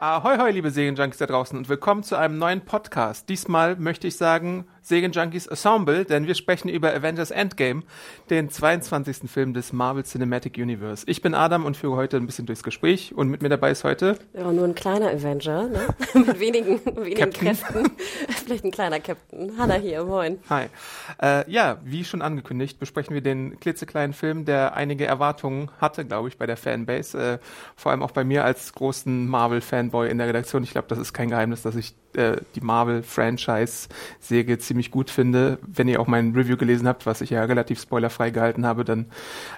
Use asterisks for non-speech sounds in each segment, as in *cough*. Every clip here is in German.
Ahoi, hoi, liebe Serienjunkies da draußen und willkommen zu einem neuen Podcast. Diesmal möchte ich sagen Serienjunkies Ensemble, denn wir sprechen über Avengers Endgame, den 22. Film des Marvel Cinematic Universe. Ich bin Adam und führe heute ein bisschen durchs Gespräch und mit mir dabei ist heute Ja, nur ein kleiner Avenger, ne? *laughs* mit wenigen, wenigen Captain. Kräften. *laughs* Vielleicht ein kleiner Captain. Hanna hier, moin. Hi. Äh, ja, wie schon angekündigt, besprechen wir den klitzekleinen Film, der einige Erwartungen hatte, glaube ich, bei der Fanbase. Äh, vor allem auch bei mir als großen Marvel-Fanboy in der Redaktion. Ich glaube, das ist kein Geheimnis, dass ich die Marvel-Franchise-Serie ziemlich gut finde. Wenn ihr auch mein Review gelesen habt, was ich ja relativ spoilerfrei gehalten habe, dann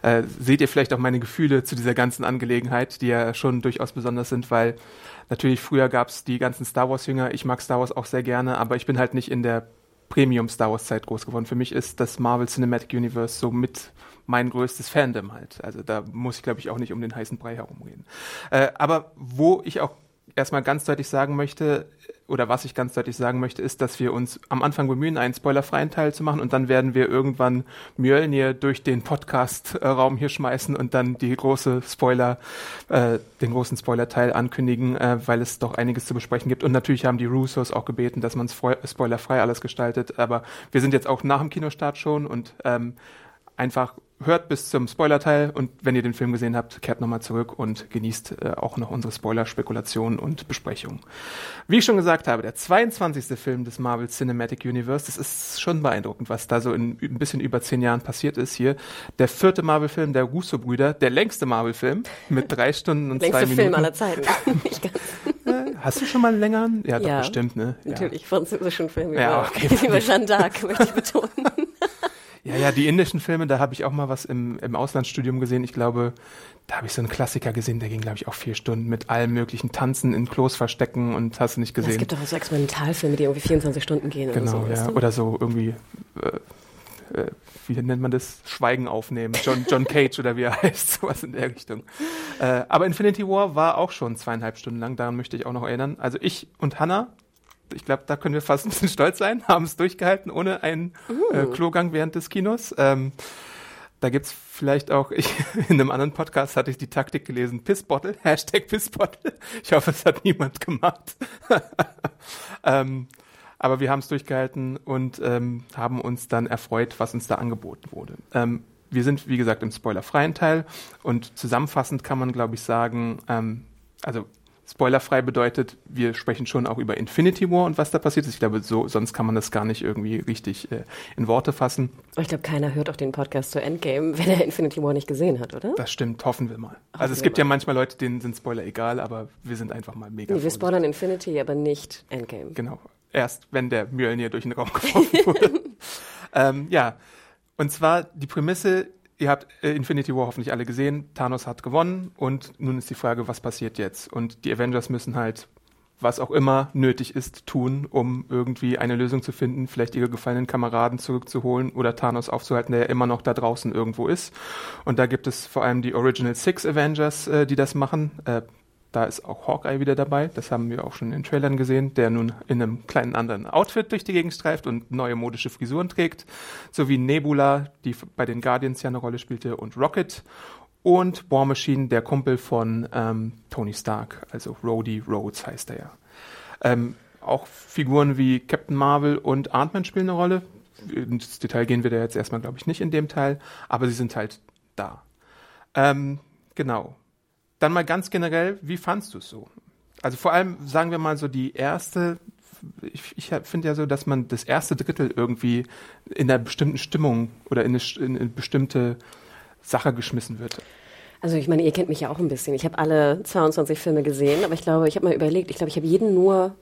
äh, seht ihr vielleicht auch meine Gefühle zu dieser ganzen Angelegenheit, die ja schon durchaus besonders sind, weil natürlich früher gab es die ganzen Star Wars-Jünger. Ich mag Star Wars auch sehr gerne, aber ich bin halt nicht in der Premium Star Wars Zeit groß geworden. Für mich ist das Marvel Cinematic Universe so mit mein größtes Fandom halt. Also da muss ich, glaube ich, auch nicht um den heißen Brei herumreden. Äh, aber wo ich auch erstmal ganz deutlich sagen möchte, oder was ich ganz deutlich sagen möchte, ist, dass wir uns am Anfang bemühen, einen spoilerfreien Teil zu machen und dann werden wir irgendwann Mjölnir durch den Podcast-Raum hier schmeißen und dann die große Spoiler, äh, den großen Spoiler-Teil ankündigen, äh, weil es doch einiges zu besprechen gibt. Und natürlich haben die Russos auch gebeten, dass man spoilerfrei alles gestaltet. Aber wir sind jetzt auch nach dem Kinostart schon und ähm, einfach hört bis zum Spoiler-Teil und wenn ihr den Film gesehen habt, kehrt nochmal zurück und genießt äh, auch noch unsere Spoiler-Spekulationen und Besprechungen. Wie ich schon gesagt habe, der 22. Film des Marvel Cinematic Universe, das ist schon beeindruckend, was da so in ein bisschen über zehn Jahren passiert ist hier. Der vierte Marvel-Film der Russo-Brüder, der längste Marvel-Film mit drei *laughs* Stunden und zwei Längste Minuten. Film aller Zeiten. *laughs* *laughs* Äh, Hast du schon mal einen längeren? Ja, doch, Ja, bestimmt, ne? Ja. Natürlich, französischen Film Ja, über, okay. über Jeanne d'Arc, möchte ich betonen. Ja, ja, die indischen Filme, da habe ich auch mal was im, im Auslandsstudium gesehen. Ich glaube, da habe ich so einen Klassiker gesehen, der ging, glaube ich, auch vier Stunden mit allem möglichen Tanzen in Klos verstecken und hast du nicht Es gesehen. gibt doch auch so Experimentalfilme, die irgendwie 24 Stunden gehen genau, oder so. ja. Oder so irgendwie, äh, äh, wie nennt man das? Schweigen aufnehmen. John, John Cage oder wie er *laughs* heißt, sowas in der Richtung. Äh, aber Infinity War war auch schon zweieinhalb Stunden lang, daran möchte ich auch noch erinnern. Also ich und Hannah, ich glaube, da können wir fast ein bisschen stolz sein, haben es durchgehalten ohne einen äh, Klogang während des Kinos. Ähm, da gibt's vielleicht auch, *laughs* ich, in einem anderen Podcast hatte ich die Taktik gelesen, Pissbottle, *laughs* Hashtag Pissbottle. Ich hoffe, es hat niemand gemacht. *laughs* ähm, aber wir haben es durchgehalten und ähm, haben uns dann erfreut, was uns da angeboten wurde. Ähm, wir sind, wie gesagt, im spoilerfreien Teil und zusammenfassend kann man, glaube ich, sagen, ähm, also spoilerfrei bedeutet, wir sprechen schon auch über Infinity War und was da passiert ist. Ich glaube, so, sonst kann man das gar nicht irgendwie richtig äh, in Worte fassen. Aber ich glaube, keiner hört auch den Podcast zu Endgame, *laughs* wenn er Infinity War nicht gesehen hat, oder? Das stimmt, hoffen wir mal. also Hoffen es wir gibt ja mal. manchmal Leute, denen sind Spoiler egal, aber wir sind einfach mal mega Nee, wir spoilern Infinity, aber nicht Endgame. Genau. Erst wenn der Mjölnir durch den Raum *laughs* geworfen wurde. *laughs* ähm, ja. Und zwar die Prämisse, ihr habt äh, Infinity War hoffentlich alle gesehen, Thanos hat gewonnen und nun ist die Frage, was passiert jetzt? Und die Avengers müssen halt was auch immer nötig ist, tun, um irgendwie eine Lösung zu finden, vielleicht ihre gefallenen Kameraden zurückzuholen oder Thanos aufzuhalten, der ja immer noch da draußen irgendwo ist. Und da gibt es vor allem die Original Six Avengers, äh, die das machen. Äh, da ist auch Hawkeye wieder dabei, das haben wir auch schon in den Trailern gesehen, der nun in einem kleinen anderen Outfit durch die Gegend streift und neue modische Frisuren trägt, sowie Nebula, die bei den Guardians ja eine Rolle spielte, und Rocket und War Machine, der Kumpel von ähm, Tony Stark, also Rhodey Rhodes heißt er ja. Ähm, auch Figuren wie Captain Marvel und Ant-Man spielen eine Rolle. Ins Detail gehen wir da jetzt erstmal, glaube ich, nicht in dem Teil, aber sie sind halt da. Ähm, genau. Dann mal ganz generell, wie fandst du es so? Also vor allem, sagen wir mal so, die erste, ich, ich finde ja so, dass man das erste Drittel irgendwie in einer bestimmten Stimmung oder in eine, in eine bestimmte Sache geschmissen wird. Also ich meine, ihr kennt mich ja auch ein bisschen. Ich habe alle 22 Filme gesehen, aber ich glaube, ich habe mal überlegt, ich glaube, ich habe jeden nur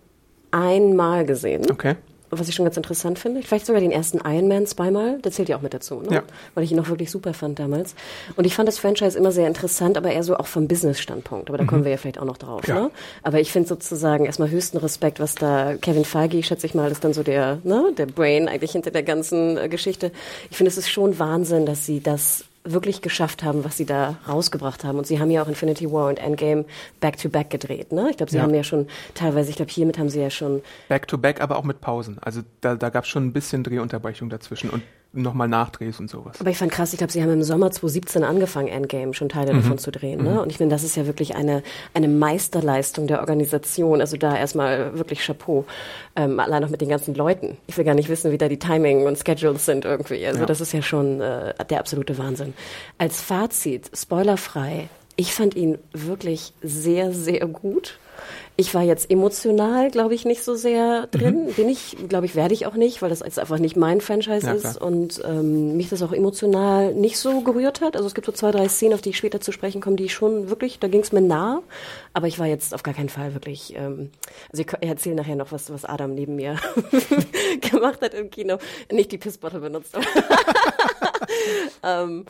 einmal gesehen. Okay. Was ich schon ganz interessant finde. Vielleicht sogar den ersten Iron Man zweimal, der zählt ja auch mit dazu, ne? Ja. weil ich ihn noch wirklich super fand damals. Und ich fand das Franchise immer sehr interessant, aber eher so auch vom Business-Standpunkt. Aber da kommen wir ja vielleicht auch noch drauf. Ja. Ne? Aber ich finde sozusagen erstmal höchsten Respekt, was da Kevin Feige, schätze ich mal, ist dann so der, ne, der Brain eigentlich hinter der ganzen äh, Geschichte. Ich finde, es ist schon Wahnsinn, dass sie das wirklich geschafft haben, was sie da rausgebracht haben. Und sie haben ja auch Infinity War und Endgame back-to-back gedreht. Ne? Ich glaube, sie Ja. haben ja schon teilweise, ich glaube, hiermit haben sie ja schon Back-to-back, aber auch mit Pausen. Also da, da gab es schon ein bisschen Drehunterbrechung dazwischen und nochmal Nachdrehs und sowas. Aber ich fand krass, ich glaube, sie haben im Sommer 2017 angefangen, Endgame schon Teile Mhm. davon zu drehen. Ne? Und ich finde, das ist ja wirklich eine, eine Meisterleistung der Organisation. Also da erstmal wirklich Chapeau. Ähm, allein noch mit den ganzen Leuten. Ich will gar nicht wissen, wie da die Timing und Schedules sind irgendwie. Also Ja. das ist ja schon äh, der absolute Wahnsinn. Als Fazit, spoilerfrei, ich fand ihn wirklich sehr, sehr gut. Ich war jetzt emotional, glaube ich, nicht so sehr drin. Bin ich, glaube ich, werde ich auch nicht, weil das jetzt einfach nicht mein Franchise Ja, ist und ähm, mich das auch emotional nicht so gerührt hat. Also es gibt so zwei, drei Szenen, auf die ich später zu sprechen komme, die ich schon wirklich, da ging es mir nah. Aber ich war jetzt auf gar keinen Fall wirklich. Ähm, also ich, ich erzähle nachher noch was, was Adam neben mir *laughs* gemacht hat im Kino. Nicht die Pissbottle benutzt. *laughs* ähm,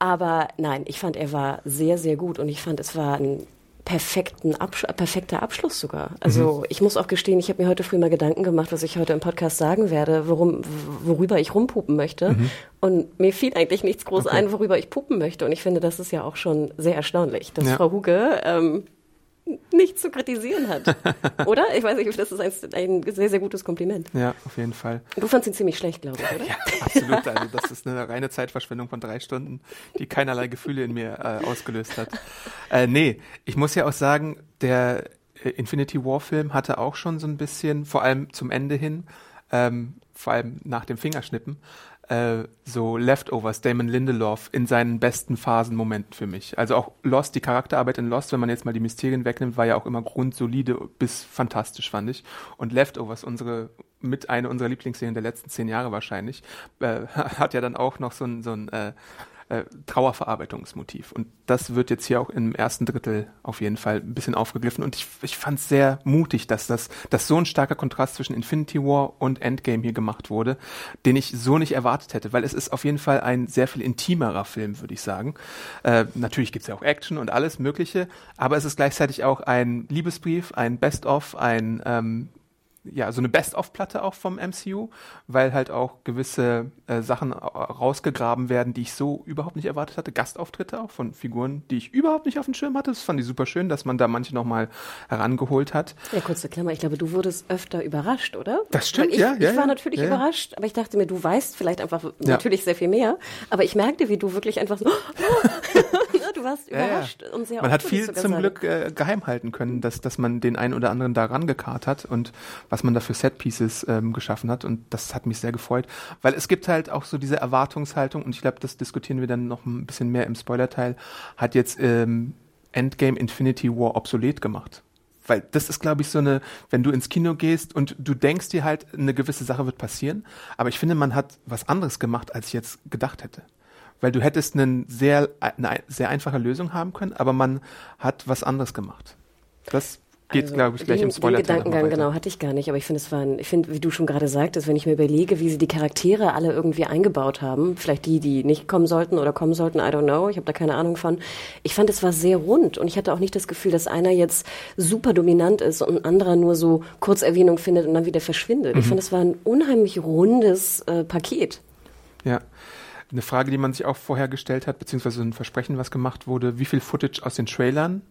aber nein, ich fand, er war sehr, sehr gut und ich fand, es war ein perfekten Absch perfekter Abschluss sogar. Also ich muss auch gestehen, ich habe mir heute früh mal Gedanken gemacht, was ich heute im Podcast sagen werde, worum, worüber ich rumpupen möchte. Und mir fiel eigentlich nichts groß ein, worüber ich pupen möchte. Und ich finde, das ist ja auch schon sehr erstaunlich, dass Ja. Frau Huge ähm, nichts zu kritisieren hat. *laughs* Oder? Ich weiß nicht, das ist ein, ein sehr, sehr gutes Kompliment. Ja, auf jeden Fall. Du fandst ihn ziemlich schlecht, glaube ich, oder? Ja, absolut. Also das ist eine reine Zeitverschwendung von drei Stunden, die keinerlei Gefühle in mir äh, ausgelöst hat. Äh, nee, ich muss ja auch sagen, der äh, Infinity War Film hatte auch schon so ein bisschen, vor allem zum Ende hin, ähm, vor allem nach dem Fingerschnippen, äh, so Leftovers, Damon Lindelof in seinen besten Phasenmomenten für mich. Also auch Lost, die Charakterarbeit in Lost, wenn man jetzt mal die Mysterien wegnimmt, war ja auch immer grundsolide bis fantastisch, fand ich. Und Leftovers, unsere mit eine unserer Lieblingsserien der letzten zehn Jahre wahrscheinlich, äh, *laughs* hat ja dann auch noch so ein, so ein äh, äh, Trauerverarbeitungsmotiv. Und das wird jetzt hier auch im ersten Drittel auf jeden Fall ein bisschen aufgegriffen. Und ich, ich fand es sehr mutig, dass das, dass so ein starker Kontrast zwischen Infinity War und Endgame hier gemacht wurde, den ich so nicht erwartet hätte, weil es ist auf jeden Fall ein sehr viel intimerer Film, würde ich sagen. Äh, natürlich gibt's ja auch Action und alles Mögliche, aber es ist gleichzeitig auch ein Liebesbrief, ein Best-of, ein ähm, ja, so eine Best-of-Platte auch vom MCU, weil halt auch gewisse äh, Sachen au- rausgegraben werden, die ich so überhaupt nicht erwartet hatte. Gastauftritte auch von Figuren, die ich überhaupt nicht auf dem Schirm hatte. Das fand ich super schön, dass man da manche nochmal herangeholt hat. Ja, kurze Klammer. Ich glaube, du wurdest öfter überrascht, oder? Das stimmt, ich, ja, ja, Ich war ja. natürlich Ja, überrascht, aber ich dachte mir, du weißt vielleicht einfach natürlich sehr viel mehr. Aber ich merkte, wie du wirklich einfach so, *laughs* du warst Ja, ja. überrascht und sehr Man hat viel zum sagen. Glück äh, geheim halten können, dass, dass man den einen oder anderen da rangekarrt hat und was man da für Setpieces ähm, geschaffen hat. Und das hat mich sehr gefreut, weil es gibt halt auch so diese Erwartungshaltung und ich glaube, das diskutieren wir dann noch ein bisschen mehr im Spoilerteil, hat jetzt ähm, Endgame Infinity War obsolet gemacht. Weil das ist, glaube ich, so eine, wenn du ins Kino gehst und du denkst dir halt, eine gewisse Sache wird passieren, aber ich finde, man hat was anderes gemacht, als ich jetzt gedacht hätte. Weil du hättest einen sehr, eine sehr einfache Lösung haben können, aber man hat was anderes gemacht. Das geht, Also, glaube ich, gleich den, im Spoiler. Den Gedankengang, genau, hatte ich gar nicht. Aber ich finde, es war ein, ich finde, wie du schon gerade sagtest, wenn ich mir überlege, wie sie die Charaktere alle irgendwie eingebaut haben, vielleicht die, die nicht kommen sollten oder kommen sollten, I don't know, ich habe da keine Ahnung von. Ich fand, es war sehr rund und ich hatte auch nicht das Gefühl, dass einer jetzt super dominant ist und ein anderer nur so Kurzerwähnung findet und dann wieder verschwindet. Mhm. Ich fand, es war ein unheimlich rundes äh, Paket. Ja. Eine Frage, die man sich auch vorher gestellt hat, beziehungsweise ein Versprechen, was gemacht wurde, wie viel Footage aus den Trailern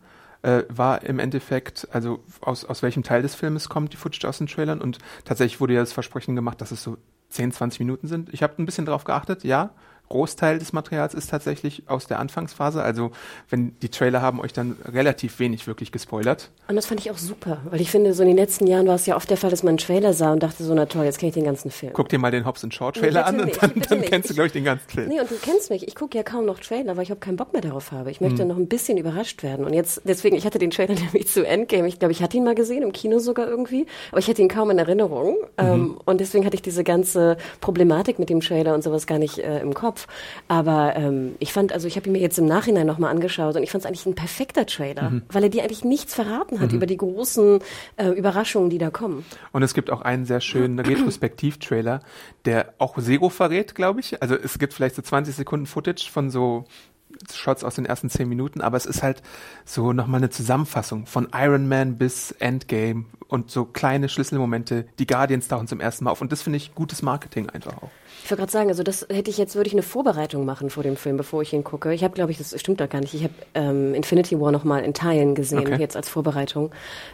äh, war im Endeffekt, also aus, aus welchem Teil des Filmes kommt die Footage aus den Trailern und tatsächlich wurde ja das Versprechen gemacht, dass es so 10, 20 Minuten sind. Ich habe ein bisschen drauf geachtet, ja. Großteil des Materials ist tatsächlich aus der Anfangsphase. Also wenn die Trailer haben euch dann relativ wenig wirklich gespoilert. Und das fand ich auch super, weil ich finde, so in den letzten Jahren war es ja oft der Fall, dass man einen Trailer sah und dachte so, na toll, jetzt kenne ich den ganzen Film. Guck dir mal den Hobbs Shaw Nee, Trailer bitte an und dann, dann kennst du, glaube ich, den ganzen Film. Nee, und du kennst mich. Ich gucke ja kaum noch Trailer, weil ich auch keinen Bock mehr darauf habe. Ich Hm. möchte noch ein bisschen überrascht werden. Und jetzt, deswegen, ich hatte den Trailer *laughs* nämlich zu Endgame. Ich glaube, ich hatte ihn mal gesehen, im Kino sogar irgendwie. Aber ich hatte ihn kaum in Erinnerung. Mhm. Ähm, und deswegen hatte ich diese ganze Problematik mit dem Trailer und sowas gar nicht äh, im Kopf. Kopf. Aber ähm, ich fand, also ich habe ihn mir jetzt im Nachhinein nochmal angeschaut und ich fand es eigentlich ein perfekter Trailer, mhm. weil er dir eigentlich nichts verraten hat mhm. über die großen äh, Überraschungen, die da kommen. Und es gibt auch einen sehr schönen *clears throat* Retrospektiv-Trailer, der auch Zero verrät, glaube ich. Also es gibt vielleicht so 20 Sekunden Footage von so Shots aus den ersten zehn Minuten, aber es ist halt so nochmal eine Zusammenfassung von Iron Man bis Endgame und so kleine Schlüsselmomente. Die Guardians tauchen zum ersten Mal auf und das finde ich gutes Marketing einfach auch. Ich wollte gerade sagen, also das hätte ich jetzt, würde ich eine Vorbereitung machen vor dem Film, bevor ich ihn gucke. Ich habe, glaube ich, das stimmt doch gar nicht. Ich habe ähm, Infinity War nochmal in Teilen gesehen, okay. jetzt als Vorbereitung.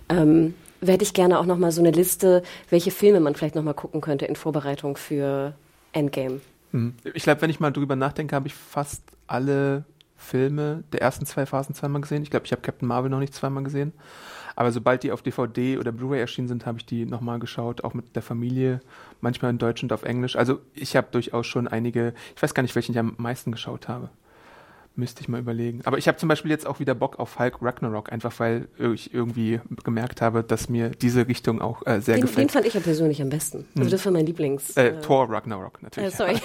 Ähm, werde ich gerne auch nochmal so eine Liste, welche Filme man vielleicht nochmal gucken könnte in Vorbereitung für Endgame. Hm. Ich glaube, wenn ich mal drüber nachdenke, habe ich fast alle Filme der ersten zwei Phasen zweimal gesehen. Ich glaube, ich habe Captain Marvel noch nicht zweimal gesehen. Aber sobald die auf DVD oder Blu-ray erschienen sind, habe ich die nochmal geschaut, auch mit der Familie, manchmal in Deutsch und auf Englisch. Also ich habe durchaus schon einige, ich weiß gar nicht, welchen ich am meisten geschaut habe. Müsste ich mal überlegen. Aber ich habe zum Beispiel jetzt auch wieder Bock auf Hulk Ragnarok, einfach weil ich irgendwie gemerkt habe, dass mir diese Richtung auch äh, sehr den, gefällt. Den fand ich ja persönlich am besten. Also hm. das war mein Lieblings. Äh, äh, Thor Ragnarok natürlich. Äh, sorry. *laughs*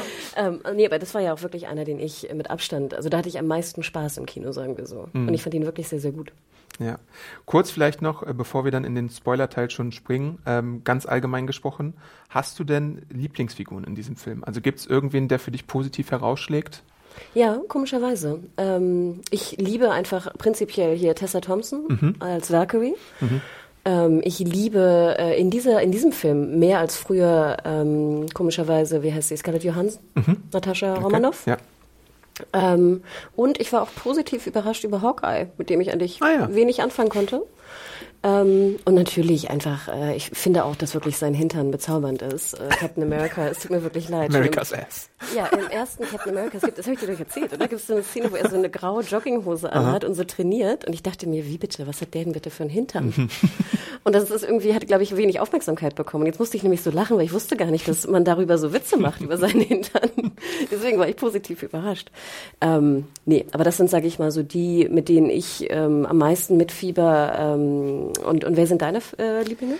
*laughs* ähm, nee, aber das war ja auch wirklich einer, den ich mit Abstand, also da hatte ich am meisten Spaß im Kino, sagen wir so. Hm. Und ich fand ihn wirklich sehr, sehr gut. Ja. Kurz vielleicht noch, äh, bevor wir dann in den Spoiler-Teil schon springen, ähm, ganz allgemein gesprochen, hast du denn Lieblingsfiguren in diesem Film? Also gibt es irgendwen, der für dich positiv herausschlägt? Ja, komischerweise. Ähm, ich liebe einfach prinzipiell hier Tessa Thompson mhm. als Valkyrie. Mhm. Ähm, ich liebe äh, in, dieser, in diesem Film mehr als früher, ähm, komischerweise, wie heißt sie, Scarlett Johansson, mhm. Natascha okay. Romanoff. Ja. Ähm, und ich war auch positiv überrascht über Hawkeye, mit dem ich eigentlich ah, ja. wenig anfangen konnte. Ähm, und natürlich einfach, äh, ich finde auch, dass wirklich sein Hintern bezaubernd ist. Äh, Captain America, es tut mir wirklich leid. America's Im, Ass. Ja, im ersten Captain America, es gibt, das habe ich dir doch erzählt, oder? Gibt es so eine Szene, wo er so eine graue Jogginghose anhat und so trainiert. Und ich dachte mir, wie bitte, was hat der denn bitte für einen Hintern? *laughs* und das ist irgendwie, hat, glaube ich, wenig Aufmerksamkeit bekommen. Und jetzt musste ich nämlich so lachen, weil ich wusste gar nicht, dass man darüber so Witze macht, über seinen Hintern. *laughs* Deswegen war ich positiv überrascht. Ähm, nee, aber das sind, sage ich mal, so die, mit denen ich ähm, am meisten mitfieber, ähm, und, und wer sind deine äh, Lieblinge?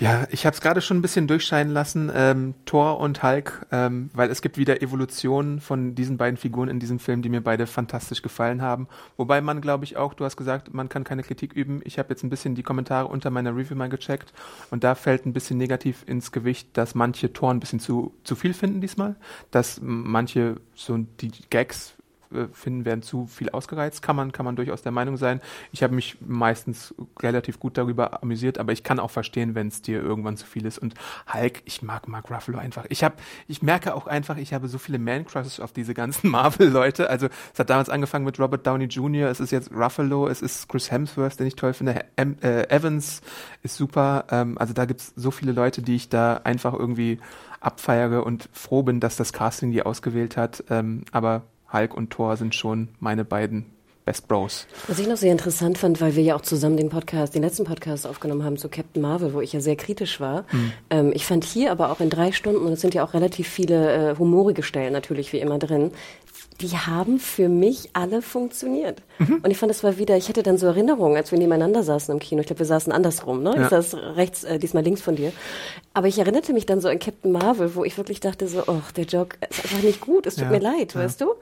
Ja, ich habe es gerade schon ein bisschen durchscheinen lassen, ähm, Thor und Hulk, ähm, weil es gibt wieder Evolutionen von diesen beiden Figuren in diesem Film, die mir beide fantastisch gefallen haben. Wobei man, glaube ich, auch, du hast gesagt, man kann keine Kritik üben. Ich habe jetzt ein bisschen die Kommentare unter meiner Review mal gecheckt und da fällt ein bisschen negativ ins Gewicht, dass manche Thor ein bisschen zu, zu viel finden diesmal, dass manche so die Gags finden, werden zu viel ausgereizt. Kann man, kann man durchaus der Meinung sein. Ich habe mich meistens relativ gut darüber amüsiert, aber ich kann auch verstehen, wenn es dir irgendwann zu viel ist. Und Hulk, ich mag Mark Ruffalo einfach. Ich habe, ich merke auch einfach, ich habe so viele Man-Crushes auf diese ganzen *laughs* Marvel-Leute. Also es hat damals angefangen mit Robert Downey Jr., es ist jetzt Ruffalo, es ist Chris Hemsworth, den ich toll finde. Em, äh, Evans ist super. Ähm, also da gibt's so viele Leute, die ich da einfach irgendwie abfeiere und froh bin, dass das Casting die ausgewählt hat. Ähm, aber Hulk und Thor sind schon meine beiden Best Bros. Was ich noch sehr interessant fand, weil wir ja auch zusammen den Podcast, den letzten Podcast aufgenommen haben zu Captain Marvel, wo ich ja sehr kritisch war. Hm. Ähm, ich fand hier aber auch in drei Stunden, und es sind ja auch relativ viele äh, humorige Stellen natürlich wie immer drin, die haben für mich alle funktioniert. Mhm. Und ich fand, es war wieder, ich hatte dann so Erinnerungen, als wir nebeneinander saßen im Kino. Ich glaube, wir saßen andersrum, ne? Ja. Ich saß rechts, äh, diesmal links von dir. Aber ich erinnerte mich dann so an Captain Marvel, wo ich wirklich dachte so, oh, der Joke ist einfach nicht gut, es tut ja. mir leid, ja. weißt du?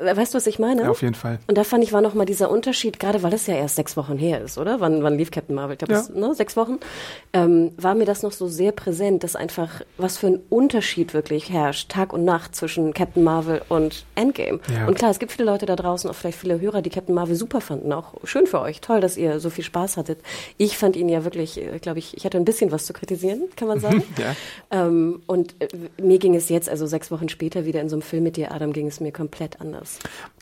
Weißt du, was ich meine? Ja, auf jeden Fall. Und da fand ich, war nochmal dieser Unterschied, gerade weil es ja erst sechs Wochen her ist, oder? Wann, wann lief Captain Marvel? Ich glaube, ja. ne, sechs Wochen. Ähm, war mir das noch so sehr präsent, dass einfach, was für ein Unterschied wirklich herrscht, Tag und Nacht zwischen Captain Marvel und Endgame. Ja. Und klar, es gibt viele Leute da draußen, auch vielleicht viele Hörer, die Captain Marvel super fanden. Auch schön für euch. Toll, dass ihr so viel Spaß hattet. Ich fand ihn ja wirklich, äh, glaube ich, ich hatte ein bisschen was zu kritisieren, kann man sagen. *laughs* ja. Ähm, und äh, mir ging es jetzt, also sechs Wochen später, wieder in so einem Film mit dir, Adam, ging es mir komplett anders.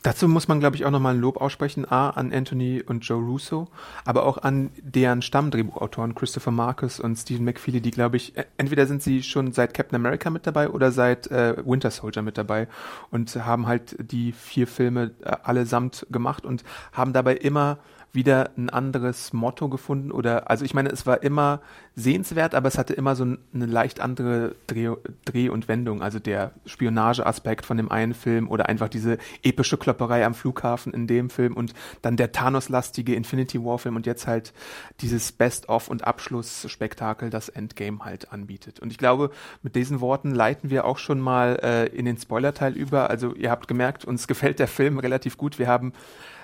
Dazu muss man, glaube ich, auch nochmal ein Lob aussprechen. A, an Anthony und Joe Russo, aber auch an deren Stammdrehbuchautoren Christopher Marcus und Stephen McFeely, die, glaube ich, entweder sind sie schon seit Captain America mit dabei oder seit äh, Winter Soldier mit dabei und haben halt die vier Filme äh, allesamt gemacht und haben dabei immer wieder ein anderes Motto gefunden oder, also ich meine, es war immer sehenswert, aber es hatte immer so eine leicht andere Dreh, Dreh und Wendung. Also der Spionageaspekt von dem einen Film oder einfach diese epische Klopperei am Flughafen in dem Film und dann der Thanos-lastige Infinity War-Film und jetzt halt dieses Best-of und Abschlussspektakel, das Endgame halt anbietet. Und ich glaube, mit diesen Worten leiten wir auch schon mal äh, in den Spoiler-Teil über. Also ihr habt gemerkt, uns gefällt der Film relativ gut. Wir haben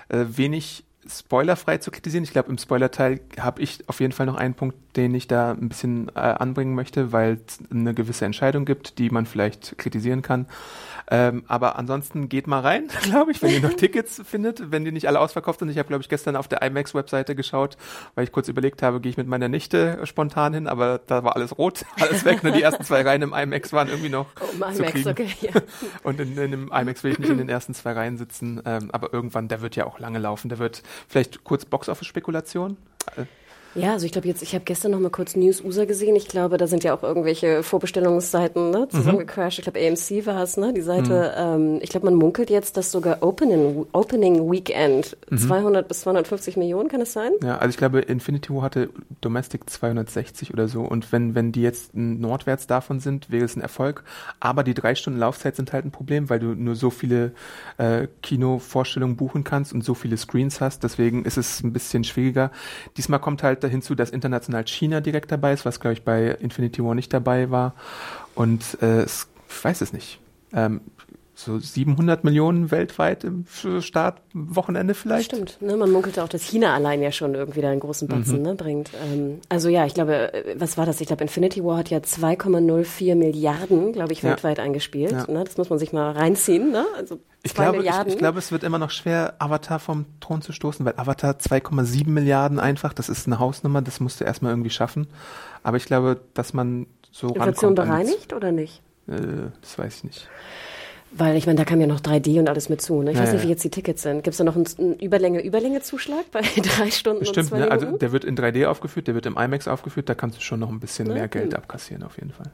äh, wenig spoilerfrei zu kritisieren. Ich glaube, im Spoiler-Teil habe ich auf jeden Fall noch einen Punkt, den ich da ein bisschen äh, anbringen möchte, weil es eine gewisse Entscheidung gibt, die man vielleicht kritisieren kann. Ähm, aber ansonsten geht mal rein, *laughs* glaube ich, wenn ihr noch *laughs* Tickets findet, wenn die nicht alle ausverkauft sind. Ich habe, glaube ich, gestern auf der IMAX-Webseite geschaut, weil ich kurz überlegt habe, gehe ich mit meiner Nichte spontan hin, aber da war alles rot, *laughs* alles weg. Nur die ersten zwei Reihen im IMAX waren irgendwie noch oh, IMAX, zu kriegen. Okay, ja. Und in, in dem IMAX will ich nicht in den ersten zwei Reihen sitzen, ähm, aber irgendwann, der wird ja auch lange laufen. Der wird vielleicht kurz Box-Office-Spekulation. Ja, also ich glaube jetzt, ich habe gestern noch mal kurz News USA gesehen. Ich glaube, da sind ja auch irgendwelche Vorbestellungsseiten ne, zusammengecrashed. Mhm. Ich glaube, AMC war es, ne, die Seite. Mhm. Ähm, ich glaube, man munkelt jetzt, dass sogar Opening, Opening Weekend mhm. 200 bis 250 Millionen, kann es sein? Ja, also ich glaube, Infinity War hatte Domestic 260 oder so. Und wenn, wenn die jetzt nordwärts davon sind, wäre es ein Erfolg. Aber die drei Stunden Laufzeit sind halt ein Problem, weil du nur so viele äh, Kinovorstellungen buchen kannst und so viele Screens hast. Deswegen ist es ein bisschen schwieriger. Diesmal kommt halt hinzu, dass international China direkt dabei ist, was glaube ich bei Infinity War nicht dabei war. Und äh, ich weiß es nicht. Ähm, so 700 Millionen weltweit im Startwochenende vielleicht. Stimmt. Ne, man munkelte auch, dass China allein ja schon irgendwie da einen großen Batzen mhm. ne, bringt. Ähm, also ja, ich glaube, was war das? Ich glaube, Infinity War hat ja 2,04 Milliarden, glaube ich, ja. weltweit eingespielt. Ja. Ne? Das muss man sich mal reinziehen. Ne? Also ich glaube, ich, ich, glaube, es wird immer noch schwer, Avatar vom Thron zu stoßen, weil Avatar 2,7 Milliarden einfach, das ist eine Hausnummer, das musst du erstmal irgendwie schaffen. Aber ich glaube, dass man so Inflation bereinigt oder nicht? Äh, das weiß ich nicht. Weil ich meine, da kam ja noch 3D und alles mit zu. Ne? Ich ja, weiß nicht, wie jetzt die Tickets sind. Gibt es da noch einen, einen Überlänge-Überlänge-Zuschlag bei *laughs* drei Stunden Stimmt, und zwei ne? also der wird in 3D aufgeführt, der wird im IMAX aufgeführt, da kannst du schon noch ein bisschen ja, mehr Geld abkassieren auf jeden Fall.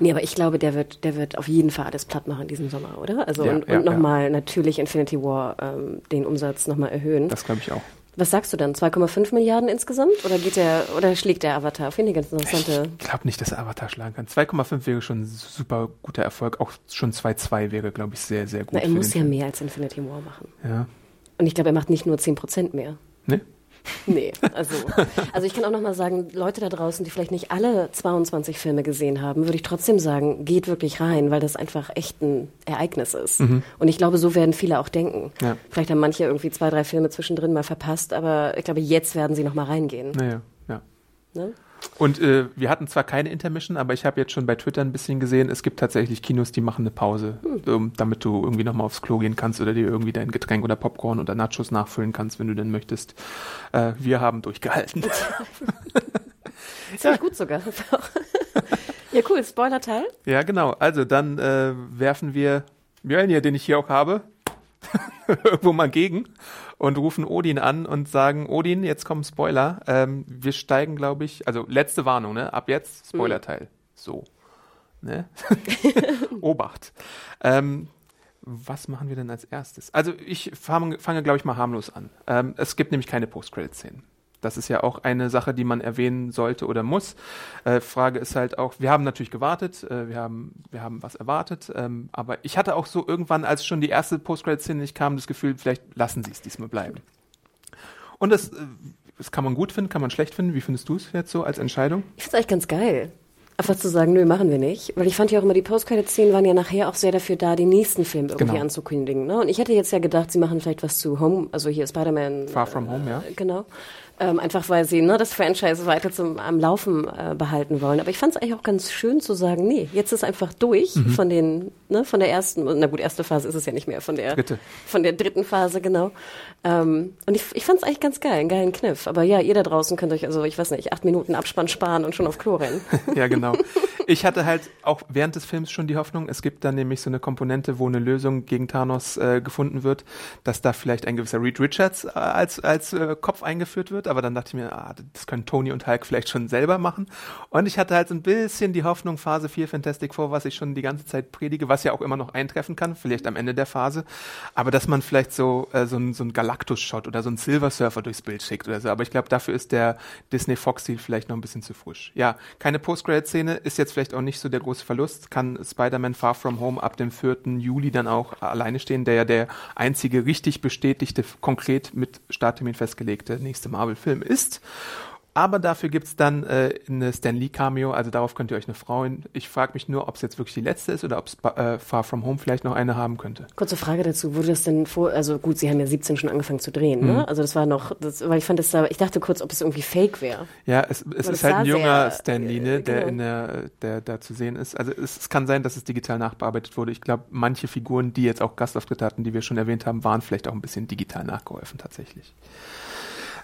Nee, aber ich glaube, der wird, der wird auf jeden Fall alles platt machen diesen Sommer, oder? Also ja, und, und nochmal natürlich Infinity War ähm, den Umsatz nochmal erhöhen. Das glaube ich auch. Was sagst du dann? 2,5 Milliarden insgesamt? Oder geht der, oder schlägt der Avatar? Finde ich ganz interessante. Ich glaube nicht, dass der Avatar schlagen kann. 2,5 wäre schon ein super guter Erfolg. Auch schon 2,2 wäre, glaube ich, sehr, sehr gut. Na, er muss ja mehr als Infinity War machen. Ja. Und ich glaube, er macht nicht nur 10% mehr. Ne? *laughs* Nee, also, also ich kann auch nochmal sagen, Leute da draußen, die vielleicht nicht alle 22 Filme gesehen haben, würde ich trotzdem sagen, geht wirklich rein, weil das einfach echt ein Ereignis ist. Mhm. Und ich glaube, so werden viele auch denken. Ja. Vielleicht haben manche irgendwie zwei, drei Filme zwischendrin mal verpasst, aber ich glaube, jetzt werden sie nochmal reingehen. Naja, ja. Ne? Und äh, wir hatten zwar keine Intermission, aber ich habe jetzt schon bei Twitter ein bisschen gesehen, es gibt tatsächlich Kinos, die machen eine Pause, hm. um, damit du irgendwie nochmal aufs Klo gehen kannst oder dir irgendwie dein Getränk oder Popcorn oder Nachos nachfüllen kannst, wenn du denn möchtest. Äh, wir haben durchgehalten. *laughs* *laughs* Ziemlich ja. gut sogar. *laughs* ja, cool. Spoiler-Teil? Ja, genau. Also dann äh, werfen wir Mjölnir, den ich hier auch habe, irgendwo mal gegen und rufen Odin an und sagen, Odin, jetzt kommen Spoiler. Ähm, wir steigen, glaube ich, also letzte Warnung, ne? Ab jetzt Spoilerteil. Mhm. So. Ne? *laughs* Obacht. Ähm, was machen wir denn als erstes? Also ich fange, fange glaube ich, mal harmlos an. Ähm, es gibt nämlich keine Post-Credit-Szenen. Das ist ja auch eine Sache, die man erwähnen sollte oder muss. Äh, Frage ist halt auch, wir haben natürlich gewartet, äh, wir, haben, wir haben was erwartet, ähm, aber ich hatte auch so irgendwann, als schon die erste Post-Credit-Szene nicht kam, das Gefühl, vielleicht lassen sie es diesmal bleiben. Und das, äh, das kann man gut finden, kann man schlecht finden. Wie findest du es jetzt so als Entscheidung? Ich finde es eigentlich ganz geil. Einfach zu sagen, nö, machen wir nicht. Weil ich fand ja auch immer, die Post-Credit-Szenen waren ja nachher auch sehr dafür da, den nächsten Film irgendwie genau. anzukündigen. Ne? Und ich hätte jetzt ja gedacht, sie machen vielleicht was zu Home, also hier Spider-Man. Far From Home, ja. Äh, genau. Ähm, einfach weil sie ne, das Franchise weiter zum, am Laufen äh, behalten wollen. Aber ich fand es eigentlich auch ganz schön zu sagen, nee, jetzt ist einfach durch mhm. von den, ne, von der ersten, na gut, erste Phase ist es ja nicht mehr, von der, Dritte. von der dritten Phase, genau. Ähm, und ich, ich fand es eigentlich ganz geil, einen geilen Kniff. Aber ja, ihr da draußen könnt euch, also ich weiß nicht, acht Minuten Abspann sparen und schon auf Klo rennen. *laughs* ja, genau. *laughs* ich hatte halt auch während des Films schon die Hoffnung, es gibt dann nämlich so eine Komponente, wo eine Lösung gegen Thanos äh, gefunden wird, dass da vielleicht ein gewisser Reed Richards äh, als, als äh, Kopf eingeführt wird. Aber dann dachte ich mir, ah, das können Tony und Hulk vielleicht schon selber machen. Und ich hatte halt so ein bisschen die Hoffnung, Phase 4 Fantastic Four, was ich schon die ganze Zeit predige, was ja auch immer noch eintreffen kann, vielleicht am Ende der Phase. Aber dass man vielleicht so, äh, so ein, so ein Galactus-Shot oder so ein Silver Surfer durchs Bild schickt oder so. Aber ich glaube, dafür ist der Disney-Fox-Stil vielleicht noch ein bisschen zu frisch. Ja, keine Post-Credit-Szene ist jetzt vielleicht auch nicht so der große Verlust. Kann Spider-Man Far From Home ab dem 4. Juli dann auch alleine stehen, der ja der einzige richtig bestätigte, konkret mit Starttermin festgelegte nächste Marvel-Film ist. Aber dafür gibt's dann äh, eine Stan Lee Cameo, also darauf könnt ihr euch eine freuen. Ich frage mich nur, ob es jetzt wirklich die letzte ist oder ob es äh, Far From Home vielleicht noch eine haben könnte. Kurze Frage dazu, wurde das denn vor, also gut, Sie haben ja 17 schon angefangen zu drehen, ne? Mhm. Also das war noch, das, weil ich fand das da, ich dachte kurz, ob es irgendwie fake wäre. Ja, es, es ist halt ein junger sehr, Stan Lee, ne, äh, der genau. in der, der da zu sehen ist. Also es, es kann sein, dass es digital nachbearbeitet wurde. Ich glaube, manche Figuren, die jetzt auch Gastauftritte hatten, die wir schon erwähnt haben, waren vielleicht auch ein bisschen digital nachgeholfen tatsächlich.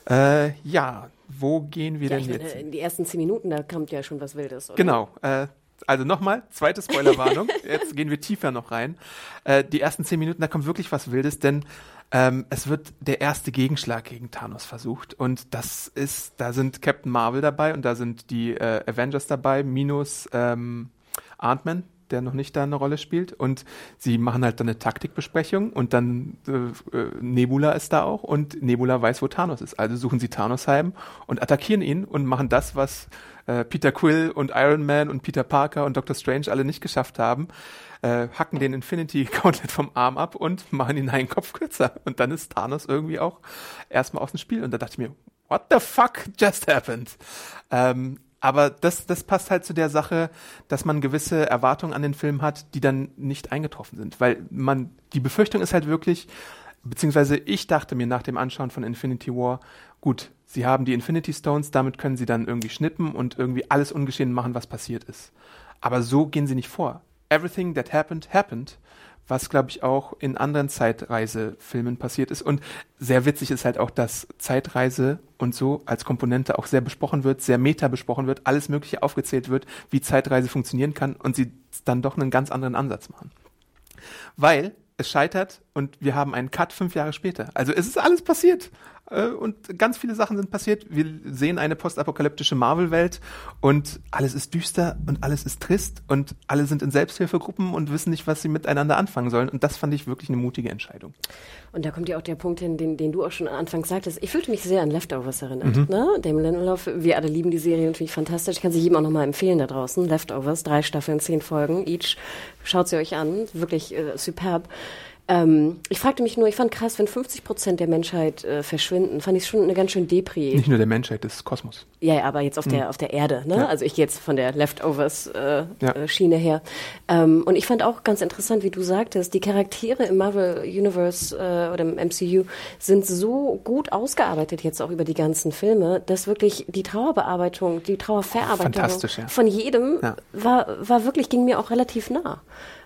Äh, ja, wo gehen wir Ja, denn meine, jetzt? in die ersten 10 Minuten, da kommt ja schon was Wildes, oder? Genau. Äh, also nochmal, zweite Spoilerwarnung. *laughs* Jetzt gehen wir tiefer noch rein. Äh, die ersten zehn Minuten, da kommt wirklich was Wildes, denn ähm, es wird der erste Gegenschlag gegen Thanos versucht. Und das ist, da sind Captain Marvel dabei und da sind die äh, Avengers dabei, minus ähm, Ant-Man, der noch nicht da eine Rolle spielt. Und sie machen halt dann eine Taktikbesprechung und dann äh, äh, Nebula ist da auch und Nebula weiß, wo Thanos ist. Also suchen sie Thanos heim und attackieren ihn und machen das, was äh, Peter Quill und Iron Man und Peter Parker und Doctor Strange alle nicht geschafft haben. Äh, hacken den Infinity Gauntlet vom Arm ab und machen ihn einen Kopf kürzer. Und dann ist Thanos irgendwie auch erstmal aus dem Spiel. Und da dachte ich mir, what the fuck just happened? Ähm, aber das, das passt halt zu der Sache, dass man gewisse Erwartungen an den Film hat, die dann nicht eingetroffen sind. Weil man, die Befürchtung ist halt wirklich, beziehungsweise ich dachte mir nach dem Anschauen von Infinity War, gut, sie haben die Infinity Stones, damit können sie dann irgendwie schnippen und irgendwie alles ungeschehen machen, was passiert ist. Aber so gehen sie nicht vor. Everything that happened, happened was glaube ich auch in anderen Zeitreisefilmen passiert ist. Und sehr witzig ist halt auch, dass Zeitreise und so als Komponente auch sehr besprochen wird, sehr meta besprochen wird, alles Mögliche aufgezählt wird, wie Zeitreise funktionieren kann und sie dann doch einen ganz anderen Ansatz machen. Weil es scheitert und wir haben einen Cut fünf Jahre später. Also es ist alles passiert. Äh, Und ganz viele Sachen sind passiert. Wir sehen eine postapokalyptische Marvel-Welt und alles ist düster und alles ist trist und alle sind in Selbsthilfegruppen und wissen nicht, was sie miteinander anfangen sollen. Und das fand ich wirklich eine mutige Entscheidung. Und da kommt ja auch der Punkt hin, den, den du auch schon anfangs sagtest. Ich fühlte mich sehr an Leftovers erinnert. Mhm. Ne? Damon Lindelof, wir alle lieben die Serie und finde ich fantastisch. Ich kann sie jedem auch nochmal empfehlen da draußen. Leftovers, drei Staffeln, zehn Folgen each. Schaut sie euch an. Wirklich äh, superb. Ähm, ich fragte mich nur, ich fand krass, wenn 50 Prozent der Menschheit äh, verschwinden, fand ich schon eine ganz schön Depri. Nicht nur der Menschheit, des Kosmos. Ja, ja, aber jetzt auf der auf der Erde, ne? Mhm. Ja. Also ich gehe jetzt von der Leftovers äh, Ja. äh, her. Ähm, und ich fand auch ganz interessant, wie du sagtest, die Charaktere im Marvel Universe äh, oder im MCU sind so gut ausgearbeitet jetzt auch über die ganzen Filme, dass wirklich die Trauerbearbeitung, die Trauerverarbeitung ja. von jedem war war wirklich ging mir auch relativ nah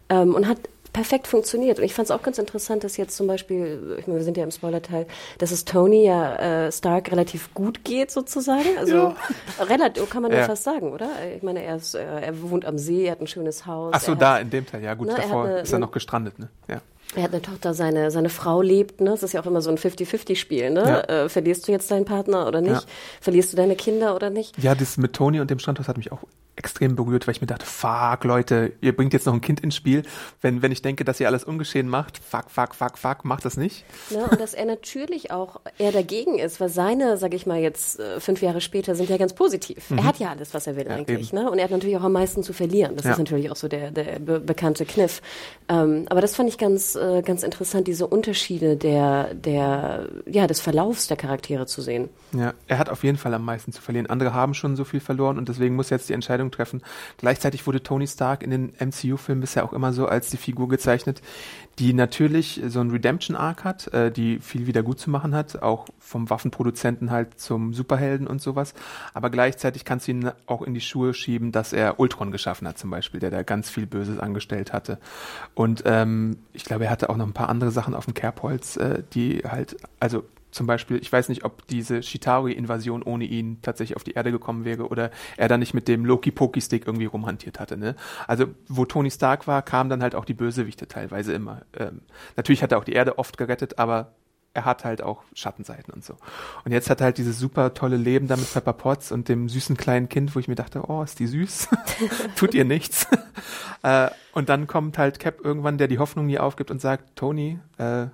ähm, und hat perfekt funktioniert. Und ich fand es auch ganz interessant, dass jetzt zum Beispiel, ich meine, wir sind ja im Spoiler-Teil, dass es Tony ja äh, Stark relativ gut geht sozusagen. Also relativ, kann man ja. Ja. fast sagen, oder? Ich meine, er, ist, äh, er wohnt am See, er hat ein schönes Haus. Ach so, er da Hat, in dem Teil. Ja gut, Ne, er davor hat eine- ist er noch gestrandet. Ne? Ja. Er hat eine Tochter, seine, seine Frau lebt, ne? Das ist ja auch immer so ein 50-50-Spiel, ne? Ja. Äh, verlierst du jetzt deinen Partner oder nicht? Ja. Verlierst du deine Kinder oder nicht? Ja, das mit Tony und dem Strandhaus hat mich auch extrem berührt, weil ich mir dachte, fuck, Leute, ihr bringt jetzt noch ein Kind ins Spiel. Wenn, wenn ich denke, dass ihr alles ungeschehen macht, fuck, fuck, fuck, fuck, macht das nicht. Ne? Und dass er natürlich auch eher dagegen ist, weil seine, sag ich mal jetzt, äh, fünf Jahre später sind ja ganz positiv. Er hat ja alles, was er will Mhm. Ja, eigentlich. eben. Ne? Und er hat natürlich auch am meisten zu verlieren. Das Ja. ist natürlich auch so der, der be bekannte Kniff. Ähm, aber das fand ich ganz, äh, ganz interessant, diese Unterschiede der, der, ja, des Verlaufs der Charaktere zu sehen. Ja, er hat auf jeden Fall am meisten zu verlieren. Andere haben schon so viel verloren und deswegen muss er jetzt die Entscheidung treffen. Gleichzeitig wurde Tony Stark in den MCU-Filmen bisher auch immer so als die Figur gezeichnet, die natürlich so einen Redemption-Arc hat, äh, die viel wieder gut zu machen hat, auch vom Waffenproduzenten halt zum Superhelden und sowas. Aber gleichzeitig kannst du ihn auch in die Schuhe schieben, dass er Ultron geschaffen hat zum Beispiel, der da ganz viel Böses angestellt hatte. Und ähm, ich glaube, er hatte auch noch ein paar andere Sachen auf dem Kerbholz, äh, die halt, also zum Beispiel, ich weiß nicht, ob diese Chitauri-Invasion ohne ihn tatsächlich auf die Erde gekommen wäre oder er da nicht mit dem Loki-Poki-Stick irgendwie rumhantiert hatte. Ne? Also wo Tony Stark war, kamen dann halt auch die Bösewichte teilweise immer. Ähm, natürlich hat er auch die Erde oft gerettet, aber er hat halt auch Schattenseiten und so. Und jetzt hat er halt dieses super tolle Leben da mit Pepper Potts und dem süßen kleinen Kind, wo ich mir dachte, oh, ist die süß, *laughs* tut ihr nichts. *laughs* äh, und dann kommt halt Cap irgendwann, der die Hoffnung nie aufgibt und sagt, Tony, äh,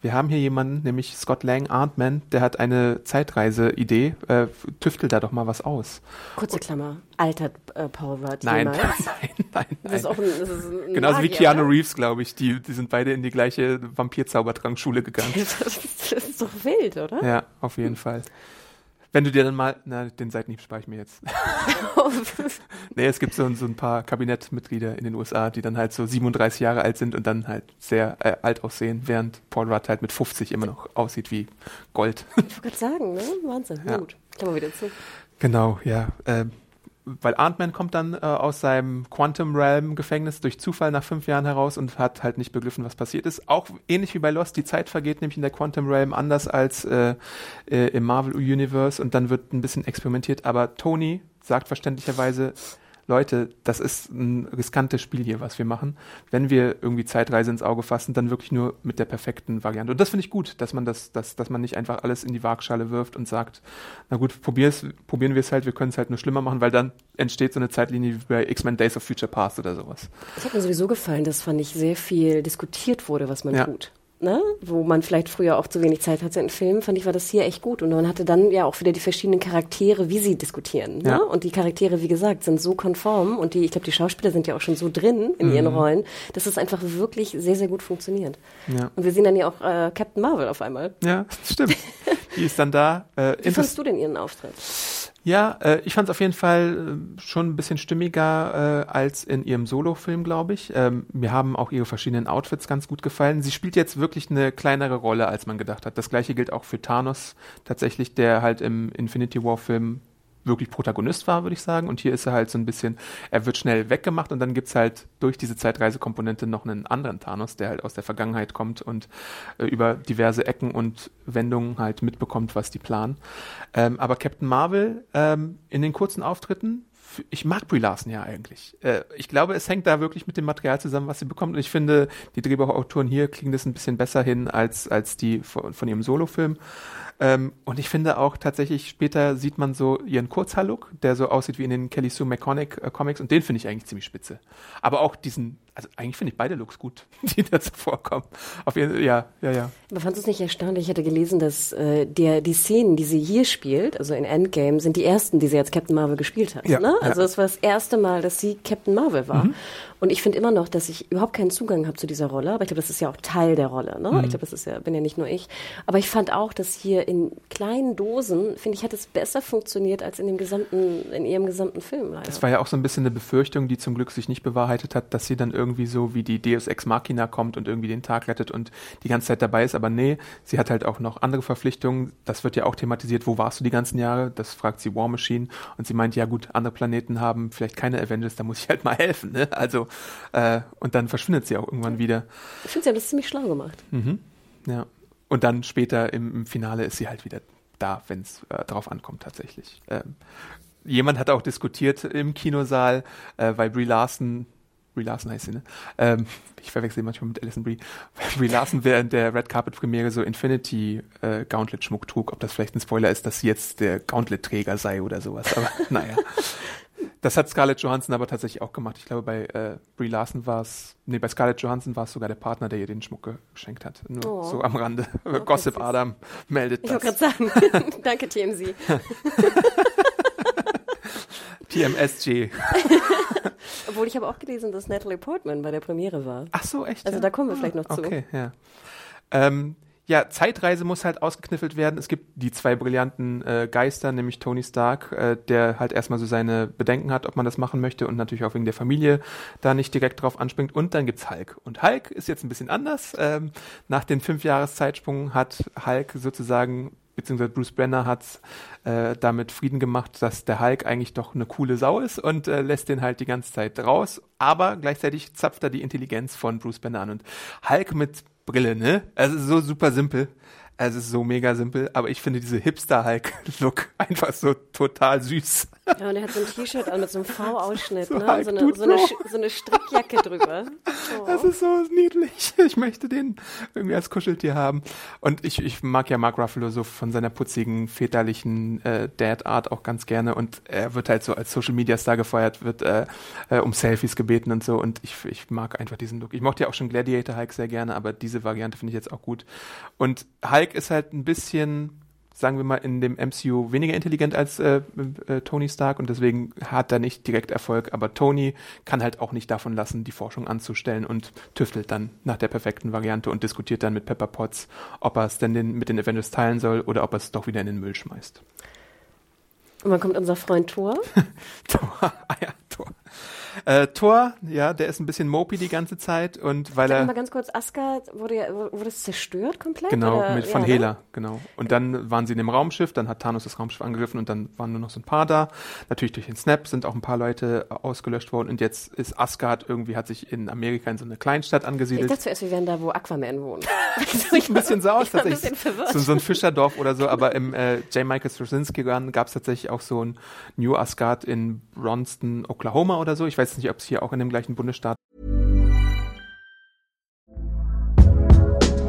wir haben hier jemanden, nämlich Scott Lang, Artman, der hat eine Zeitreise-Idee. Äh, tüftel da doch mal was aus. Kurze Klammer. Altert äh, Paul Rudd nein, nein, *laughs* nein, nein. Das ist auch ein, das ist ein *laughs* Genauso wie Magier, Keanu ne? Reeves, glaube ich. Die, die sind beide in die gleiche Vampirzaubertrankschule gegangen. *laughs* Das ist doch wild, oder? ja, auf jeden Fall. Wenn du dir dann mal, na, den Seitenhieb spare ich mir jetzt. *laughs* nee, es gibt so, so ein paar Kabinettmitglieder in den USA, die dann halt so 37 Jahre alt sind und dann halt sehr äh, alt aussehen, während Paul Rudd halt mit 50 immer noch aussieht wie Gold. Ich wollte gerade sagen, ne? Wahnsinn. Ja. Gut. Klammer wieder zu. Genau, ja. Ähm, weil Ant-Man kommt dann äh, aus seinem Quantum Realm Gefängnis durch Zufall nach fünf Jahren heraus und hat halt nicht begriffen, was passiert ist. Auch ähnlich wie bei Lost, die Zeit vergeht nämlich in der Quantum Realm anders als äh, äh, im Marvel Universe und dann wird ein bisschen experimentiert. Aber Tony sagt verständlicherweise, Leute, das ist ein riskantes Spiel hier, was wir machen. Wenn wir irgendwie Zeitreise ins Auge fassen, dann wirklich nur mit der perfekten Variante. Und das finde ich gut, dass man das, dass, dass man nicht einfach alles in die Waagschale wirft und sagt, na gut, probier's, probieren wir es halt, wir können es halt nur schlimmer machen, weil dann entsteht so eine Zeitlinie wie bei X-Men Days of Future Past oder sowas. Es hat mir sowieso gefallen, dass fand ich sehr viel diskutiert wurde, was man Ja. tut. Ne? Wo man vielleicht früher auch zu wenig Zeit hatte in Filmen, fand ich, war das hier echt gut. Und man hatte dann ja auch wieder die verschiedenen Charaktere, wie sie diskutieren. Ja. Ne? Und die Charaktere, wie gesagt, sind so konform und die, ich glaube, die Schauspieler sind ja auch schon so drin in ihren Rollen, dass es einfach wirklich sehr, sehr gut funktioniert. Ja. Und wir sehen dann ja auch äh, Captain Marvel auf einmal. Ja, stimmt. *laughs* Die ist dann da. Äh, Wie fandest du denn ihren Auftritt? Ja, äh, ich fand es auf jeden Fall äh, schon ein bisschen stimmiger äh, als in ihrem Solo-Film, glaube ich. Ähm, mir haben auch ihre verschiedenen Outfits ganz gut gefallen. Sie spielt jetzt wirklich eine kleinere Rolle, als man gedacht hat. Das gleiche gilt auch für Thanos tatsächlich, der halt im Infinity War-Film wirklich Protagonist war, würde ich sagen. Und hier ist er halt so ein bisschen, er wird schnell weggemacht und dann gibt's halt durch diese Zeitreisekomponente noch einen anderen Thanos, der halt aus der Vergangenheit kommt und äh, über diverse Ecken und Wendungen halt mitbekommt, was die planen. Ähm, aber Captain Marvel ähm, in den kurzen Auftritten, ich mag Brie Larson ja eigentlich. Äh, ich glaube, es hängt da wirklich mit dem Material zusammen, was sie bekommt. Und ich finde, die Drehbuchautoren hier kriegen das ein bisschen besser hin als, als die von, von ihrem Solofilm. Ähm, und ich finde auch tatsächlich, später sieht man so ihren Kurzhaarlook, der so aussieht wie in den Kelly Sue McConaughey äh, Comics und den finde ich eigentlich ziemlich spitze. Aber auch diesen, also eigentlich finde ich beide Looks gut, *laughs* die da so vorkommen. Auf jeden ja, ja, ja. Aber fandest du es nicht erstaunlich? Ich hatte gelesen, dass äh, der, die Szenen, die sie hier spielt, also in Endgame, sind die ersten, die sie als Captain Marvel gespielt hat. Ja, ne? ja. Also es war das erste Mal, dass sie Captain Marvel war. Und ich finde immer noch, dass ich überhaupt keinen Zugang habe zu dieser Rolle. Aber ich glaube, das ist ja auch Teil der Rolle. Ne? Ich glaube, das ist ja, bin ja nicht nur ich. Aber ich fand auch, dass hier in kleinen Dosen, finde ich, hat es besser funktioniert als in dem gesamten, in ihrem gesamten Film. Leider. Das war ja auch so ein bisschen eine Befürchtung, die zum Glück sich nicht bewahrheitet hat, dass sie dann irgendwie so wie die Deus Ex Machina kommt und irgendwie den Tag rettet und die ganze Zeit dabei ist. Aber nee, sie hat halt auch noch andere Verpflichtungen. Das wird ja auch thematisiert. Wo warst du die ganzen Jahre? Das fragt sie War Machine. Und sie meint, ja gut, andere Planeten haben vielleicht keine Avengers, da muss ich halt mal helfen. Ne? Also, äh, und dann verschwindet sie auch irgendwann wieder. ich finde, sie haben das ziemlich schlau gemacht. Ja. Und dann später im, im Finale ist sie halt wieder da, wenn es äh, drauf ankommt tatsächlich. Ähm, jemand hat auch diskutiert im Kinosaal, äh, weil Brie Larson, Brie Larson heißt sie, ne? Ähm, ich verwechsel sie manchmal mit Alison Brie. Weil *laughs* Brie Larson während der Red Carpet Premiere so Infinity äh, Gauntlet Schmuck trug, ob das vielleicht ein Spoiler ist, dass sie jetzt der Gauntlet Träger sei oder sowas. Aber *laughs* naja. Das hat Scarlett Johansson aber tatsächlich auch gemacht. Ich glaube, bei äh, Brie Larson war es, nee, bei Scarlett Johansson war es sogar der Partner, der ihr den Schmuck geschenkt hat. Nur Oh. so am Rande. Gossip süß. Adam meldet Ich das. wollte gerade sagen, *laughs* *laughs* danke TMZ. *laughs* TMSG. Obwohl ich habe auch gelesen, dass Natalie Portman bei der Premiere war. Ach so, echt? Also ja? da kommen wir vielleicht noch zu. Okay, ja. Ähm, ja, Zeitreise muss halt ausgekniffelt werden. Es gibt die zwei brillanten äh, Geister, nämlich Tony Stark, äh, der halt erstmal so seine Bedenken hat, ob man das machen möchte und natürlich auch wegen der Familie da nicht direkt drauf anspringt. Und dann gibt's Hulk. Und Hulk ist jetzt ein bisschen anders. Ähm, nach den fünf Jahres Zeitsprung hat Hulk sozusagen beziehungsweise Bruce Brenner hat äh, damit Frieden gemacht, dass der Hulk eigentlich doch eine coole Sau ist und äh, lässt den halt die ganze Zeit raus. Aber gleichzeitig zapft er die Intelligenz von Bruce Banner an. Und Hulk mit Brille, ne? Also so super simpel. Also es ist so mega simpel, aber ich finde diese Hipster-Hulk-Look *laughs* einfach so total süß. Ja, und er hat so ein T-Shirt an mit so einem *laughs* V-Ausschnitt, So ne? Hulk So eine, so, eine, so eine Strickjacke drüber. *laughs* Oh. Das ist so niedlich. Ich möchte den irgendwie als Kuscheltier haben. Und ich, ich mag ja Mark Ruffalo so von seiner putzigen, väterlichen äh, Dad-Art auch ganz gerne. Und er wird halt so als Social-Media-Star gefeiert, wird äh, äh, um Selfies gebeten und so. Und ich, ich mag einfach diesen Look. Ich mochte ja auch schon Gladiator Hulk sehr gerne, aber diese Variante finde ich jetzt auch gut. Und Hulk ist halt ein bisschen sagen wir mal, in dem MCU weniger intelligent als äh, äh, Tony Stark und deswegen hat er nicht direkt Erfolg. Aber Tony kann halt auch nicht davon lassen, die Forschung anzustellen und tüftelt dann nach der perfekten Variante und diskutiert dann mit Pepper Potts, ob er es denn den, mit den Avengers teilen soll oder ob er es doch wieder in den Müll schmeißt. Und wann kommt unser Freund Thor? *laughs* Thor, ah ja. Äh, Thor, ja, der ist ein bisschen mopey die ganze Zeit und weil Sag er mal ganz kurz, Asgard wurde, ja, wurde es zerstört komplett? Genau, oder? mit von ja, ne? Hela, genau. Und dann waren sie in dem Raumschiff, dann hat Thanos das Raumschiff angegriffen und dann waren nur noch so ein paar da. Natürlich durch den Snap sind auch ein paar Leute ausgelöscht worden und jetzt ist Asgard irgendwie, hat sich in Amerika in so eine Kleinstadt Ich angesiedelt. dachte zuerst, wir wären da, wo Aquaman wohnt. *laughs* *laughs* Sieht ein bisschen so aus, ich tatsächlich. So, so ein Fischerdorf oder so, aber im äh, J. Michael Straczynski gab es tatsächlich auch so ein New Asgard in Bronston, Oklahoma oder so. Ich weiß nicht, ob es hier auch in dem gleichen Bundesstaat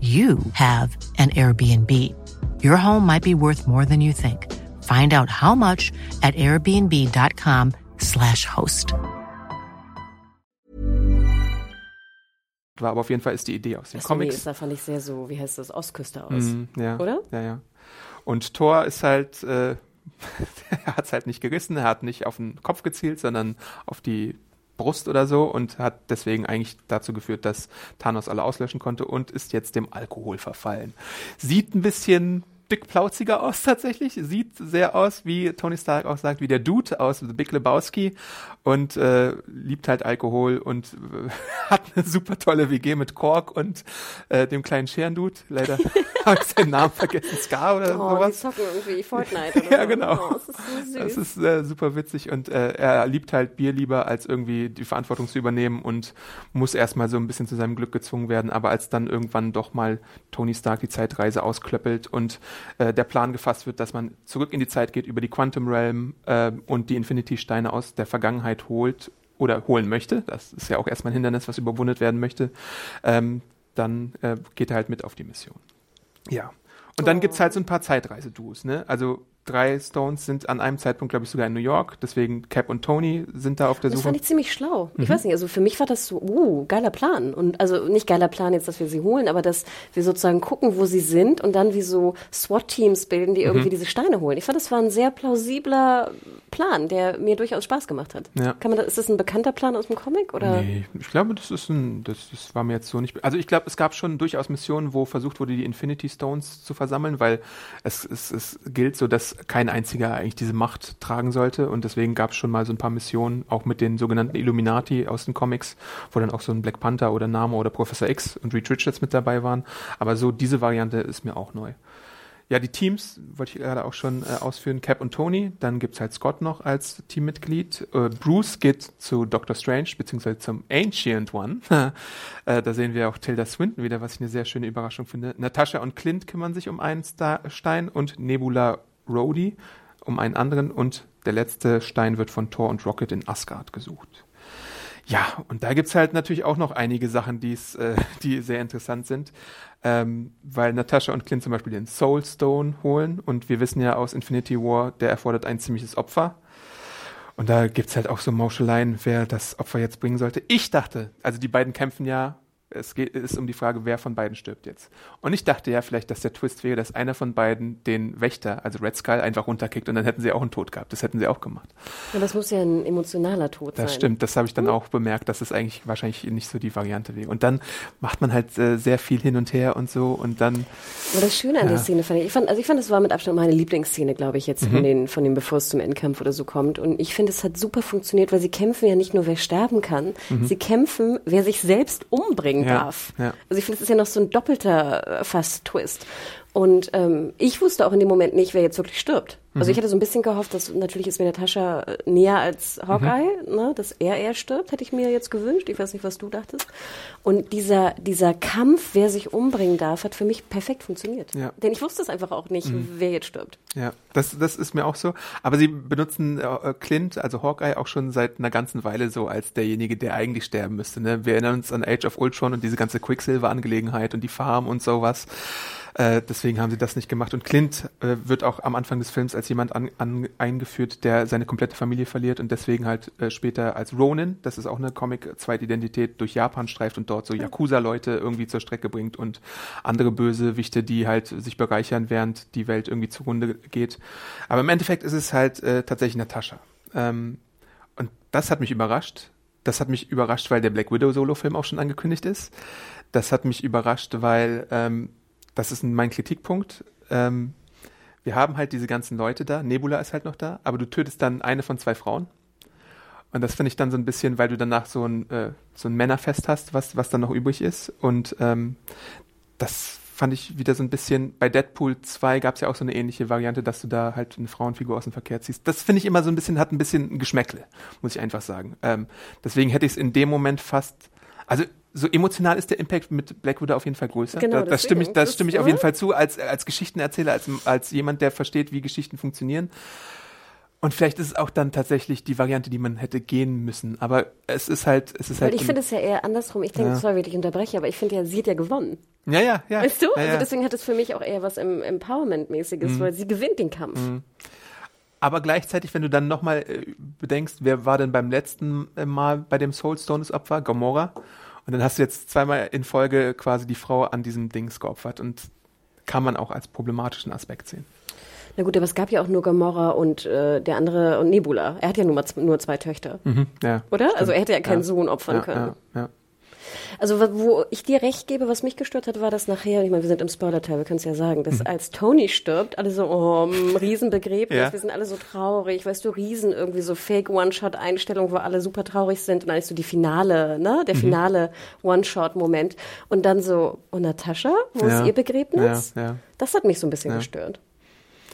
you have an Airbnb. Your home might be worth more than you think. Find out how much at airbnb.com/slash host. war, aber auf jeden Fall ist die Idee aus den Das Comics. Ist da fand ich sehr so, wie heißt das, Ostküste aus. Mhm, ja, Oder? Ja, ja. Und Thor ist halt, äh, *laughs* er hat es halt nicht gerissen, er hat nicht auf den Kopf gezielt, sondern auf die Brust oder so und hat deswegen eigentlich dazu geführt, dass Thanos alle auslöschen konnte und ist jetzt dem Alkohol verfallen. Sieht ein bisschen dickplauziger aus tatsächlich, sieht sehr aus, wie Tony Stark auch sagt, wie der Dude aus The Big Lebowski und äh, liebt halt Alkohol und äh, *laughs* hat eine super tolle WG mit Kork und äh, dem kleinen Scherendude. Leider *laughs* habe ich seinen Namen vergessen, Scar oder Oh, die sowas. zocken irgendwie Fortnite oder *laughs* Ja, so. genau. Oh, das ist so süß. Das ist äh, super witzig und äh, er liebt halt Bier lieber, als irgendwie die Verantwortung zu übernehmen und muss erstmal so ein bisschen zu seinem Glück gezwungen werden. Aber als dann irgendwann doch mal Tony Stark die Zeitreise ausklöppelt und äh, der Plan gefasst wird, dass man zurück in die Zeit geht, über die Quantum Realm äh, und die Infinity-Steine aus der Vergangenheit holt oder holen möchte, das ist ja auch erstmal ein Hindernis, was überwundet werden möchte, ähm, dann äh, geht er halt mit auf die Mission. Ja. Und dann gibt's halt so ein paar Zeitreise-Duos, ne? Also drei Stones sind an einem Zeitpunkt, glaube ich, sogar in New York. Deswegen Cap und Tony sind da auf der Das Suche. fand ich ziemlich schlau. Mhm. Ich weiß nicht, also für mich war das so, uh, geiler Plan. Und also nicht geiler Plan jetzt, dass wir sie holen, aber dass wir sozusagen gucken, wo sie sind und dann wie so SWAT-Teams bilden, die Mhm. irgendwie diese Steine holen. Ich fand, das war ein sehr plausibler Plan, der mir durchaus Spaß gemacht hat. Ja. Kann man das, ist das ein bekannter Plan aus dem Comic? Oder? Nee, ich glaube, das ist ein, das, das war mir jetzt so nicht. Also ich glaube, es gab schon durchaus Missionen, wo versucht wurde, die Infinity Stones zu versammeln, weil es, es, es gilt so, dass kein einziger eigentlich diese Macht tragen sollte und deswegen gab es schon mal so ein paar Missionen, auch mit den sogenannten Illuminati aus den Comics, wo dann auch so ein Black Panther oder Namor oder Professor X und Reed Richards mit dabei waren. Aber so diese Variante ist mir auch neu. Ja, die Teams wollte ich gerade auch schon äh, ausführen. Cap und Tony. Dann gibt's halt Scott noch als Teammitglied. Äh, Bruce geht zu Doctor Strange, beziehungsweise zum Ancient One. *laughs* äh, da sehen wir auch Tilda Swinton wieder, was ich eine sehr schöne Überraschung finde. Natascha und Clint kümmern sich um einen Star Stein und Nebula Rhodey um einen anderen. Und der letzte Stein wird von Thor und Rocket in Asgard gesucht. Ja, und da gibt's halt natürlich auch noch einige Sachen, die's, äh, *laughs* die sehr interessant sind, ähm, weil Natascha und Clint zum Beispiel den Soul Stone holen und wir wissen ja aus Infinity War, der erfordert ein ziemliches Opfer. Und da gibt's halt auch so Mauscheleien, wer das Opfer jetzt bringen sollte. Ich dachte, also die beiden kämpfen ja Es geht, ist um die Frage, wer von beiden stirbt jetzt. Und ich dachte ja vielleicht, dass der Twist wäre, dass einer von beiden den Wächter, also Red Skull, einfach runterkickt und dann hätten sie auch einen Tod gehabt. Das hätten sie auch gemacht. Ja, das muss ja ein emotionaler Tod Das sein. stimmt, das habe ich dann Hm. auch bemerkt, dass es eigentlich wahrscheinlich nicht so die Variante wäre. Und dann macht man halt äh, sehr viel hin und her und so und dann, Aber das Schöne an Ja. der Szene fand ich, ich fand, also ich fand, das war mit Abstand meine Lieblingsszene, glaube ich, jetzt Mhm. von den, von dem, bevor es zum Endkampf oder so kommt. Und ich finde, es hat super funktioniert, weil sie kämpfen ja nicht nur, wer sterben kann, sie kämpfen, wer sich selbst umbringen Mhm. Ja, darf. ja. Also ich finde, es ist ja noch so ein doppelter äh, fast Twist. Und ähm, ich wusste auch in dem Moment nicht, wer jetzt wirklich stirbt. Mhm. Also ich hatte so ein bisschen gehofft, dass natürlich ist mir Natascha äh, näher als Hawkeye, Mhm. ne, dass er eher stirbt, hätte ich mir jetzt gewünscht. Ich weiß nicht, was du dachtest. Und dieser, dieser Kampf, wer sich umbringen darf, hat für mich perfekt funktioniert. Ja. Denn ich wusste es einfach auch nicht, wer jetzt stirbt. ja, das, das ist mir auch so. Aber sie benutzen äh, Clint, also Hawkeye, auch schon seit einer ganzen Weile so als derjenige, der eigentlich sterben müsste. Ne? Wir erinnern uns an Age of Ultron und diese ganze Quicksilver-Angelegenheit und die Farm und sowas. Äh, deswegen haben sie das nicht gemacht. Und Clint äh, wird auch am Anfang des Films als jemand an, an, eingeführt, der seine komplette Familie verliert und deswegen halt äh, später als Ronin, das ist auch eine Comic-Zweitidentität, durch Japan streift und dort so Yakuza-Leute irgendwie zur Strecke bringt und andere Bösewichte, die halt sich bereichern, während die Welt irgendwie zugrunde geht. Aber im Endeffekt ist es halt äh, tatsächlich Natascha. Ähm, und das hat mich überrascht. Das hat mich überrascht, weil der Black Widow Solo-Film auch schon angekündigt ist. Das hat mich überrascht, weil ähm, das ist mein Kritikpunkt. Ähm, wir haben halt diese ganzen Leute da. Nebula ist halt noch da, aber du tötest dann eine von zwei Frauen. Und das finde ich dann so ein bisschen, weil du danach so ein, äh, so ein Männerfest hast, was, was dann noch übrig ist. Und ähm, das fand ich wieder so ein bisschen, bei Deadpool 2 gab es ja auch so eine ähnliche Variante, dass du da halt eine Frauenfigur aus dem Verkehr ziehst. Das finde ich immer so ein bisschen, hat ein bisschen ein Geschmäckle, muss ich einfach sagen. Ähm, deswegen hätte ich es in dem Moment fast, also so emotional ist der Impact mit Black Widow auf jeden Fall größer. Genau, da, das stimme ich, das stimme ich auf jeden? Fall zu, als, als Geschichtenerzähler, als, als jemand, der versteht, wie Geschichten funktionieren. Und vielleicht ist es auch dann tatsächlich die Variante, die man hätte gehen müssen. Aber es ist halt, es ist Weil halt. ich finde es ja eher andersrum. Ich denke, Ja. sorry, wenn ich unterbreche, aber ich finde ja, sie hat ja gewonnen. ja, ja, ja. Weißt du? Ja, Also ja. deswegen hat es für mich auch eher was em Empowerment-mäßiges, Mhm. weil sie gewinnt den Kampf. Aber gleichzeitig, wenn du dann nochmal äh, bedenkst, wer war denn beim letzten äh, Mal bei dem Soulstone das Opfer? Gomorra. Und dann hast du jetzt zweimal in Folge quasi die Frau an diesem Dings geopfert und kann man auch als problematischen Aspekt sehen. Na gut, aber es gab ja auch nur Gamora und äh, der andere und Nebula. Er hat ja nur, mal, nur zwei Töchter. Ja, Oder? Also er hätte ja keinen Ja. Sohn opfern ja, können. Ja, ja. Also wo ich dir recht gebe, was mich gestört hat, war das nachher, ich meine, wir sind im Spoiler-Teil, wir können es ja sagen, Mhm. dass als Tony stirbt, alle so, oh, mm, Riesenbegräbnis, Ja. wir sind alle so traurig, weißt du, Riesen, irgendwie so Fake-One-Shot-Einstellung, wo alle super traurig sind und dann ist so die Finale, ne, Mhm. der finale One-Shot-Moment und dann so, und Natascha, wo Ja. ist ihr Begräbnis? Ja, ja. Das hat mich so ein bisschen gestört.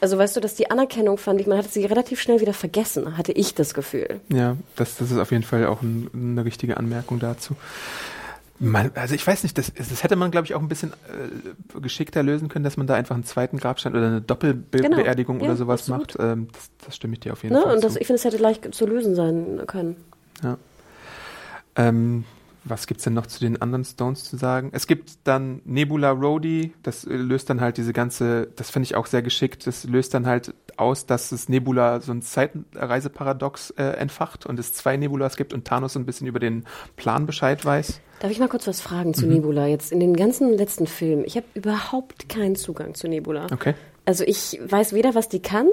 Also weißt du, dass die Anerkennung fand ich, man hat sie relativ schnell wieder vergessen, hatte ich das Gefühl. Ja, das, das ist auf jeden Fall auch ein, eine richtige Anmerkung dazu. Man, also ich weiß nicht, das, das hätte man, glaube ich, auch ein bisschen äh, geschickter lösen können, dass man da einfach einen zweiten Grabstein oder eine Doppelbeerdigung Genau. Ja, oder sowas absolut. macht. Ähm, das, das stimme ich dir auf jeden Ne? Fall Und das, zu. ich finde, es hätte leicht zu lösen sein können. Ja. Ähm, was gibt's denn noch zu den anderen Stones zu sagen? Es gibt dann Nebula Rhodey, das äh, löst dann halt diese ganze, das finde ich auch sehr geschickt, das löst dann halt aus, dass es Nebula so ein Zeitreiseparadox äh, entfacht und es zwei Nebulas gibt und Thanos so ein bisschen über den Plan Bescheid weiß. Darf ich mal kurz was fragen Mhm. zu Nebula? Jetzt in den ganzen letzten Filmen. Ich habe überhaupt keinen Zugang zu Nebula. Okay. Also ich weiß weder, was die kann,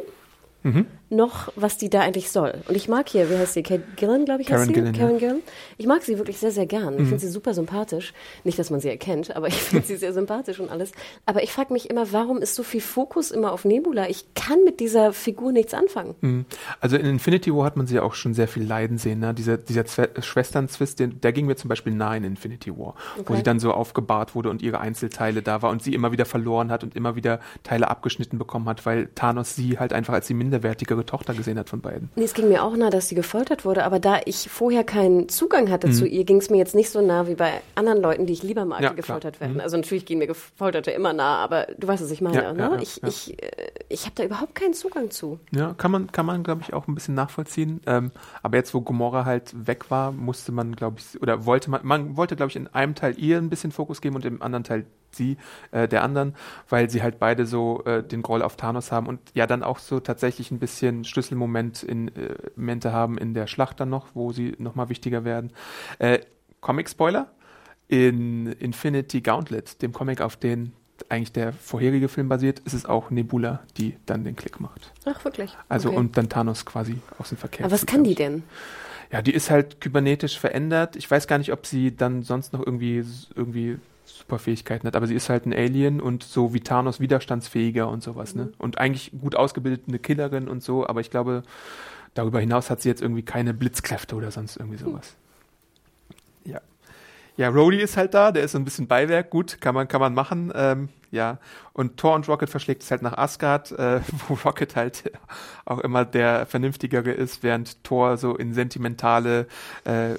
Mhm. Noch was die da eigentlich soll. Und ich mag hier, wie heißt sie? Kate Gillan, glaube ich, heißt Karen sie? Gillan, Karen ja. Mhm. Gillan. Ich mag sie wirklich sehr, sehr gern. Ich finde sie super sympathisch. Nicht, dass man sie erkennt, aber ich finde sie sehr sympathisch und alles. Aber ich frage mich immer, warum ist so viel Fokus immer auf Nebula? Ich kann mit dieser Figur nichts anfangen. Mhm. Also in Infinity War hat man sie ja auch schon sehr viel leiden sehen. Ne? Dieser, dieser Zwe Schwestern-Zwist, der ging mir zum Beispiel nahe in Infinity War, wo Okay. sie dann so aufgebahrt wurde und ihre Einzelteile da war und sie immer wieder verloren hat und immer wieder Teile abgeschnitten bekommen hat, weil Thanos sie halt einfach als die minderwertigere Tochter gesehen hat von beiden. Nee, es ging mir auch nah, dass sie gefoltert wurde, aber da ich vorher keinen Zugang hatte Mhm. zu ihr, ging es mir jetzt nicht so nah wie bei anderen Leuten, die ich lieber mag, Ja, die gefoltert klar. Mhm. werden. Also natürlich gehen mir Gefolterte immer nah, aber du weißt, was ich meine. Ja, ne? ja, ich ich, äh, ich habe da überhaupt keinen Zugang zu. Ja, kann man, kann man, glaube ich, auch ein bisschen nachvollziehen. Ähm, aber jetzt, wo Gomorra halt weg war, musste man, glaube ich, oder wollte man, man wollte, glaube ich, in einem Teil ihr ein bisschen Fokus geben und im anderen Teil sie, äh, der anderen, weil sie halt beide so äh, den Groll auf Thanos haben und ja dann auch so tatsächlich ein bisschen Schlüsselmoment in äh, Momente haben in der Schlacht dann noch, wo sie nochmal wichtiger werden. Äh, Comic-Spoiler. in Infinity Gauntlet, dem Comic, auf den eigentlich der vorherige Film basiert, ist es auch Nebula, die dann den Klick macht. Ach, wirklich? Also Okay. und dann Thanos quasi aus dem Verkehr. Aber was kann die denn? Ja, die ist halt kybernetisch verändert. Ich weiß gar nicht, ob sie dann sonst noch irgendwie irgendwie Superfähigkeiten hat, aber sie ist halt ein Alien und so wie Thanos widerstandsfähiger und sowas, ne? Und eigentlich gut ausgebildete Killerin und so, aber ich glaube, darüber hinaus hat sie jetzt irgendwie keine Blitzkräfte oder sonst irgendwie sowas. Ja. Ja, Rhodey ist halt da, der ist so ein bisschen Beiwerk, gut, kann man, kann man machen, ähm, ja. Und Thor und Rocket verschlägt es halt nach Asgard, äh, *laughs* wo Rocket halt auch immer der Vernünftigere ist, während Thor so in sentimentale äh, äh,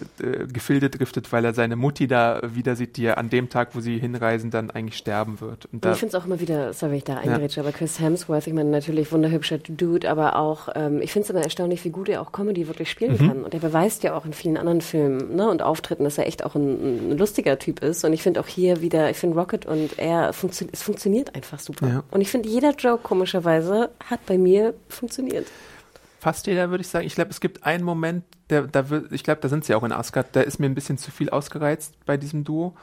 Gefilde driftet, weil er seine Mutti da wieder sieht, die er an dem Tag, wo sie hinreisen, dann eigentlich sterben wird. Und Und da, ich finde es auch immer wieder, sorry, ich da eingrätsche, aber Chris Hemsworth, ich meine, natürlich wunderhübscher Dude, aber auch, ähm, ich finde es immer erstaunlich, wie gut er auch Comedy wirklich spielen Mhm. kann. Und er beweist ja auch in vielen anderen Filmen ne, und Auftritten, dass er echt auch ein, ein lustiger Typ ist. Und ich finde auch hier wieder, ich finde Rocket und er, funktio es funktioniert einfach super. Ja. Und ich finde, jeder Joke, komischerweise, hat bei mir funktioniert. fast jeder, würde ich sagen. Ich glaube, es gibt einen Moment, der, da wird, ich glaube, da sind sie auch in Asgard, der ist mir ein bisschen zu viel ausgereizt bei diesem Duo.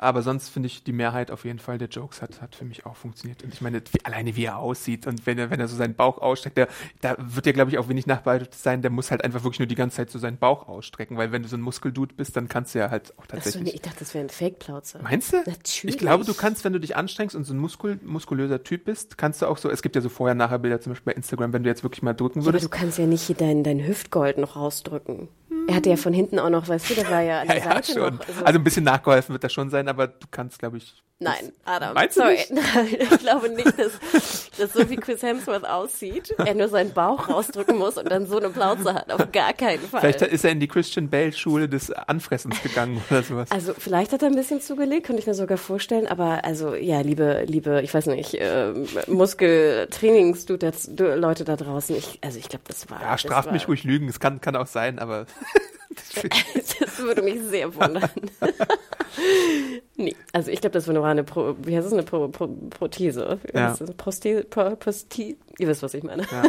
Aber sonst finde ich, die Mehrheit auf jeden Fall der Jokes hat, hat für mich auch funktioniert. Und ich meine, wie, alleine wie er aussieht und wenn er, wenn er so seinen Bauch ausstreckt, der, da wird ja, glaube ich, auch wenig nachbereitet sein, der muss halt einfach wirklich nur die ganze Zeit so seinen Bauch ausstrecken, weil wenn du so ein Muskeldude bist, dann kannst du ja halt auch Achso, tatsächlich. nee, ich dachte, das wäre ein Fake-Plauze. Meinst du? Natürlich. Ich glaube, du kannst, wenn du dich anstrengst und so ein Muskul muskulöser Typ bist, kannst du auch so, es gibt ja so Vorher-Nachher-Bilder zum Beispiel bei Instagram, wenn du jetzt wirklich mal drücken Ja, aber würdest. du kannst ja nicht hier dein, dein Hüftgold noch rausdrücken. Er hatte ja von hinten auch noch, weißt du, da war ja an ja, der *laughs* ja, Seite schon. noch. Also, ein bisschen nachgeholfen wird das schon sein, aber du kannst, glaube ich. Nein, Adam. Meinst du sorry. *laughs* Nein, ich glaube nicht, dass, dass so wie Chris Hemsworth aussieht, er nur seinen Bauch rausdrücken muss und dann so eine Plauze hat. Auf gar keinen Fall. Vielleicht ist er in die Christian Bale Schule des Anfressens gegangen oder sowas. also vielleicht hat er ein bisschen zugelegt, könnte ich mir sogar vorstellen. Aber also ja, liebe, liebe, ich weiß nicht, äh, Muskeltrainings-Leute da draußen. Ich, also ich glaube, das war. ja, straft mich ruhig lügen, es kann, kann auch sein, aber. *laughs* *laughs* Das würde mich sehr wundern. Nee, also ich glaube, das war nur eine, Pro, wie heißt es, eine Pro, Pro, Prothese. Ja. das? Proste, Pro, Prosti, ihr wisst, was ich meine. Ja.